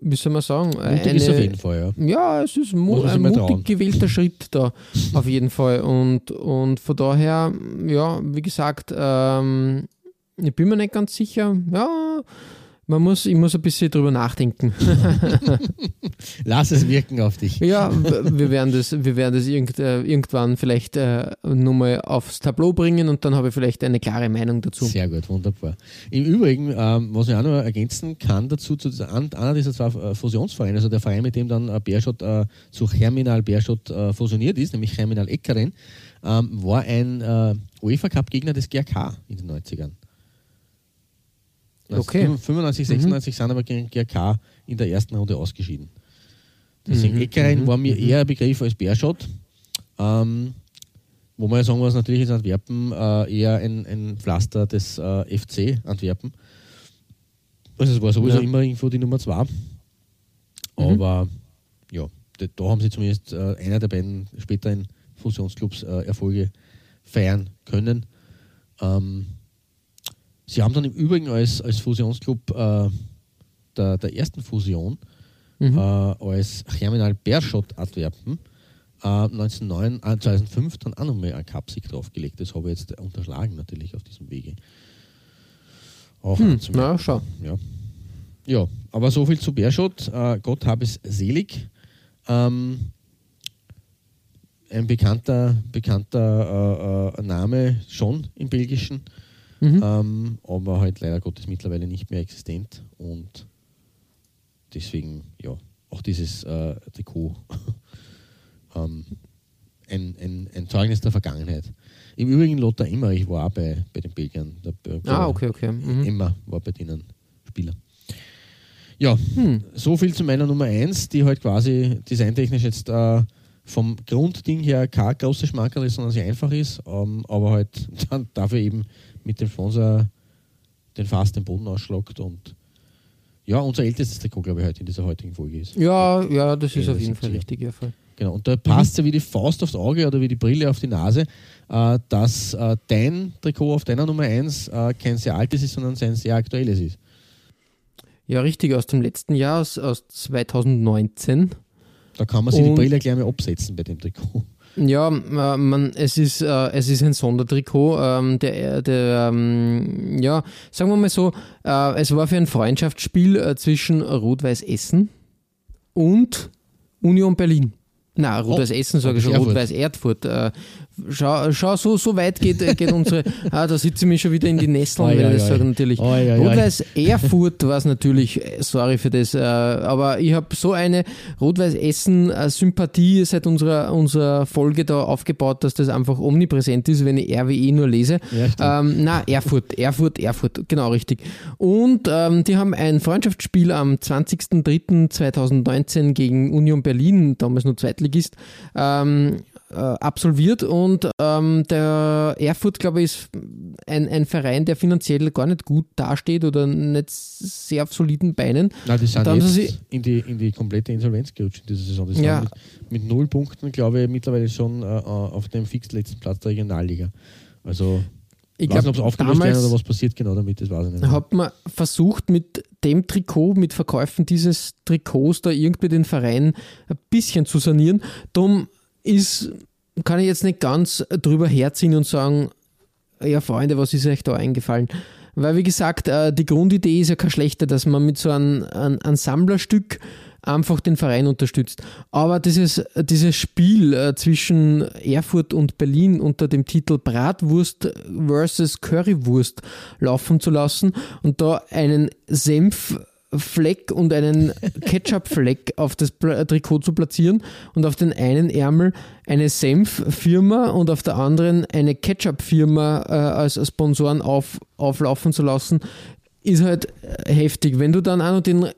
wie soll man sagen, Mutig eine, ist auf jeden Fall, ja. Ja, es ist mu ein mutig trauen. gewählter Schritt da, auf jeden Fall. Und, und von daher, ja, wie gesagt, ähm, ich bin mir nicht ganz sicher. Ja, man muss, ich muss ein bisschen drüber nachdenken. Lass es wirken auf dich. ja, wir werden das, wir werden das irgend, äh, irgendwann vielleicht äh, nochmal aufs Tableau bringen und dann habe ich vielleicht eine klare Meinung dazu. Sehr gut, wunderbar. Im Übrigen, ähm, was ich auch noch ergänzen kann dazu, zu dieser- einer dieser zwei äh, Fusionsvereine, also der Verein, mit dem dann äh, Beerschot äh, zu Herminal Beerschot äh, fusioniert ist, nämlich Herminal Eckeren, ähm, war ein äh, UEFA Cup Gegner des GRK in den 90ern. Also Okay. 95, 96 sind aber gegen GRK in der ersten Runde ausgeschieden. Deswegen Mhm, Eckeren war mir eher ein Begriff als Beerschot. Ähm, wo man ja sagen muss, natürlich ist Antwerpen äh, eher ein, ein Pflaster des äh, FC Antwerpen. Also es war sowieso Ja. immer irgendwo die Nummer zwei. Aber ja, da, da haben sie zumindest äh, einer der beiden späteren Fusionsclubs äh, Erfolge feiern können. Ähm, sie haben dann im Übrigen als, als Fusionsclub äh, der, der ersten Fusion Mhm. äh, als Germinal Beerschot Antwerpen äh, 1909, äh, 2005 dann auch nochmal einen Cupsieg draufgelegt. Das habe ich jetzt unterschlagen natürlich auf diesem Wege. Auch Hm, na, schau. Ja. ja, aber so viel zu Beerschot. Äh, Gott habe es selig. Ähm, ein bekannter, bekannter äh, äh, Name schon im Belgischen, Mhm. ähm, aber halt leider Gottes mittlerweile nicht mehr existent und deswegen, ja, auch dieses äh, Trikot ähm, ein, ein, ein Zeugnis der Vergangenheit. Im Übrigen Lothar Emmerich war auch bei, bei den Belgiern. Der, der, Ah, okay, okay. Mhm. Emma war bei denen Spieler. Ja, Hm. so viel zu meiner Nummer 1, die halt quasi designtechnisch jetzt äh, vom Grundding her kein großes Schmankerl ist, sondern sehr einfach ist, ähm, aber halt dafür eben mit dem Sponsor den Fass den Boden ausschlagt und ja, unser ältestes Trikot, glaube ich, heute in dieser heutigen Folge ist. Ja, ja, das ist auf jeden 70er. Fall richtig. Ja, voll. Genau, und da passt ja wie die Faust aufs Auge oder wie die Brille auf die Nase, äh, dass äh, dein Trikot auf deiner Nummer 1 äh, kein sehr altes ist, sondern ein sehr aktuelles ist. ja, richtig, aus dem letzten Jahr, aus, aus 2019. Da kann man sich die Und- Brille gleich mal absetzen bei dem Trikot. Ja, äh, man, es, ist, äh, es ist ein Sondertrikot. Ähm, der, der, ähm, ja, sagen wir mal so, äh, es war für ein Freundschaftsspiel äh, zwischen Rot-Weiß Essen und Union Berlin. Na, Rot-Weiß Essen sage ich schon. Rot-Weiß Erfurt. Schau, schau so, so weit geht, äh, geht unsere. Ah, da sitze ich mich schon wieder in die Nesseln, Oi, wenn oi, ich sage natürlich. Oi, oi, oi. Rot-Weiß Erfurt war es natürlich, äh, sorry für das, äh, aber ich habe so eine Rot-Weiß Essen-Sympathie seit unserer, unserer Folge da aufgebaut, dass das einfach omnipräsent ist, wenn ich RWE nur lese. Ja, ähm, na, Erfurt, Erfurt, Erfurt, genau richtig. Und ähm, die haben ein Freundschaftsspiel am 20.03.2019 gegen Union Berlin, damals nur Zweitligist, ähm, äh, absolviert und ähm, der Erfurt, glaube ich, ist ein, ein Verein, der finanziell gar nicht gut dasteht oder nicht sehr auf soliden Beinen. Nein, die sind jetzt sie- in, die, in die komplette Insolvenz gerutscht in dieser Saison. Die Ja. mit, mit null Punkten, glaube ich, mittlerweile schon äh, auf dem fix letzten Platz der Regionalliga. Also, Ich nicht, ob es glaube, aufgelöst werden oder was passiert genau damit, das weiß ich nicht. hat man versucht, mit dem Trikot, mit Verkäufen dieses Trikots da irgendwie den Verein ein bisschen zu sanieren. Darum ist, kann ich jetzt nicht ganz drüber herziehen und sagen, ja Freunde, was ist euch da eingefallen? Weil wie gesagt, äh, die Grundidee ist ja keine schlechte, dass man mit so einem, einem, einem Sammlerstück einfach den Verein unterstützt. Aber dieses, dieses Spiel äh, zwischen Erfurt und Berlin unter dem Titel Bratwurst versus Currywurst laufen zu lassen und da einen Senf Fleck und einen Ketchup-Fleck auf das Trikot zu platzieren und auf den einen Ärmel eine Senf-Firma und auf der anderen eine Ketchup-Firma äh, als Sponsoren auf, auflaufen zu lassen, ist halt äh, heftig. Wenn du dann auch noch den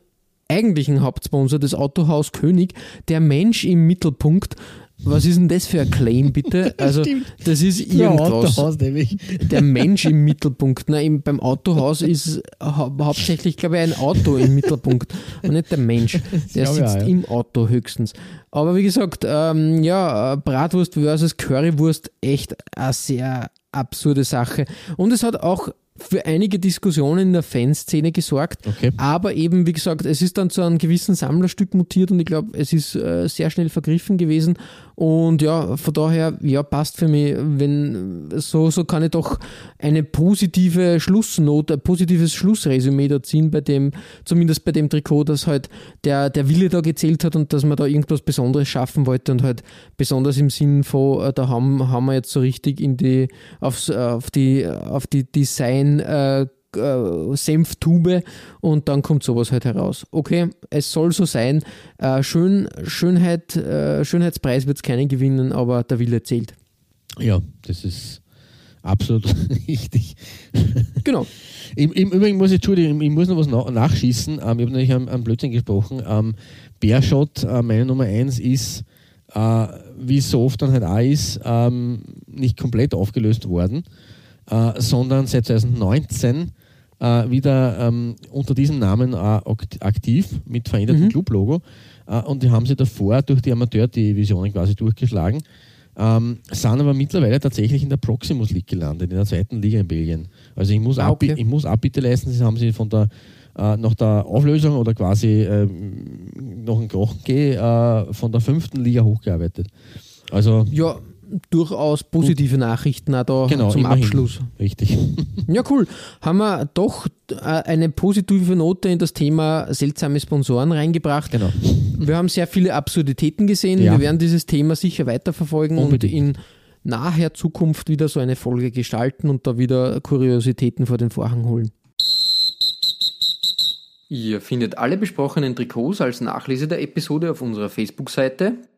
eigentlichen Hauptsponsor, das Autohaus König, der Mensch im Mittelpunkt, was ist denn das für ein Claim, bitte? Also, das ist irgendwas. Autohaus nämlich. Der Mensch im Mittelpunkt. Na, im, beim Autohaus ist hau hauptsächlich, glaube ich, ein Auto im Mittelpunkt und nicht der Mensch. Der sitzt auch, ja. im Auto höchstens. Aber wie gesagt, ähm, ja, äh, Bratwurst versus Currywurst, echt eine sehr absurde Sache. Und es hat auch für einige Diskussionen in der Fanszene gesorgt. Okay. Aber eben, wie gesagt, es ist dann zu einem gewissen Sammlerstück mutiert und ich glaube, es ist äh, sehr schnell vergriffen gewesen. Und ja, von daher, ja, passt für mich, wenn so, so kann ich doch eine positive Schlussnote, ein positives Schlussresümee da ziehen bei dem, zumindest bei dem Trikot, dass halt der, der Wille da gezählt hat und dass man da irgendwas Besonderes schaffen wollte und halt besonders im Sinn von, äh, da haben, haben wir jetzt so richtig in die, aufs, auf die, auf die Design, äh, äh, Senftube und dann kommt sowas halt heraus. Okay, es soll so sein. Äh, Schön, Schönheit, äh, Schönheitspreis wird es keinen gewinnen, aber der Wille zählt. Ja, das ist absolut richtig. Genau. Im, Im Übrigen muss ich, Entschuldigung, ich muss noch was na nachschießen. Ähm, ich habe nämlich am, am Blödsinn gesprochen. Ähm, Bärschott, äh, meine Nummer 1 ist, äh, wie es so oft dann halt auch ist, ähm, nicht komplett aufgelöst worden, äh, sondern seit 2019 äh, wieder ähm, unter diesem Namen äh, akt- aktiv mit verändertem Clublogo. Äh, und die haben sie davor durch die Amateurdivisionen quasi durchgeschlagen. Ähm, sind aber mittlerweile tatsächlich in der Proximus League gelandet, in der zweiten Liga in Belgien. Also ich muss, Ah, okay. ich muss Abbitte leisten, sie haben sie von der äh, nach der Auflösung oder quasi ähm, noch ein Krochengeh äh, von der fünften Liga hochgearbeitet. Also Ja, durchaus positive Nachrichten auch da genau, zum immerhin. Abschluss. Richtig. Ja, cool. Haben wir doch äh, eine positive Note in das Thema seltsame Sponsoren reingebracht. genau. Wir haben sehr viele Absurditäten gesehen. Ja. Wir werden dieses Thema sicher weiterverfolgen Unbedingt. und in naher Zukunft wieder so eine Folge gestalten und da wieder Kuriositäten vor den Vorhang holen. Ihr findet alle besprochenen Trikots als Nachlese der Episode auf unserer Facebook-Seite.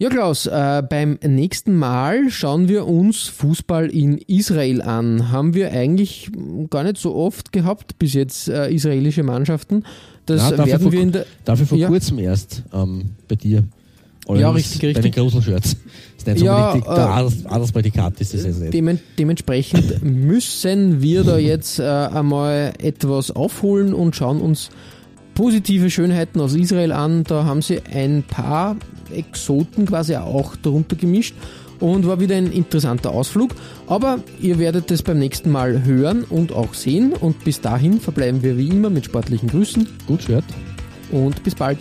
Ja, Klaus, äh, beim nächsten Mal schauen wir uns Fußball in Israel an. Haben wir eigentlich gar nicht so oft gehabt bis jetzt äh, israelische Mannschaften. Das Ja, dafür werden vor- wir in der Dafür vor Ja. kurzem erst ähm, bei dir. Ja, richtig, richtig. Bei den Gruselshirts. Das ist nicht so Ja, richtig, äh, der Adels, Adelsprädikat ist das jetzt nicht. Demen dementsprechend müssen wir da jetzt äh, einmal etwas aufholen und schauen uns positive Schönheiten aus Israel an. Da haben sie ein paar Exoten quasi auch darunter gemischt und war wieder ein interessanter Ausflug. Aber ihr werdet es beim nächsten Mal hören und auch sehen. Und bis dahin verbleiben wir wie immer mit sportlichen Grüßen Gut Shirt. und bis bald.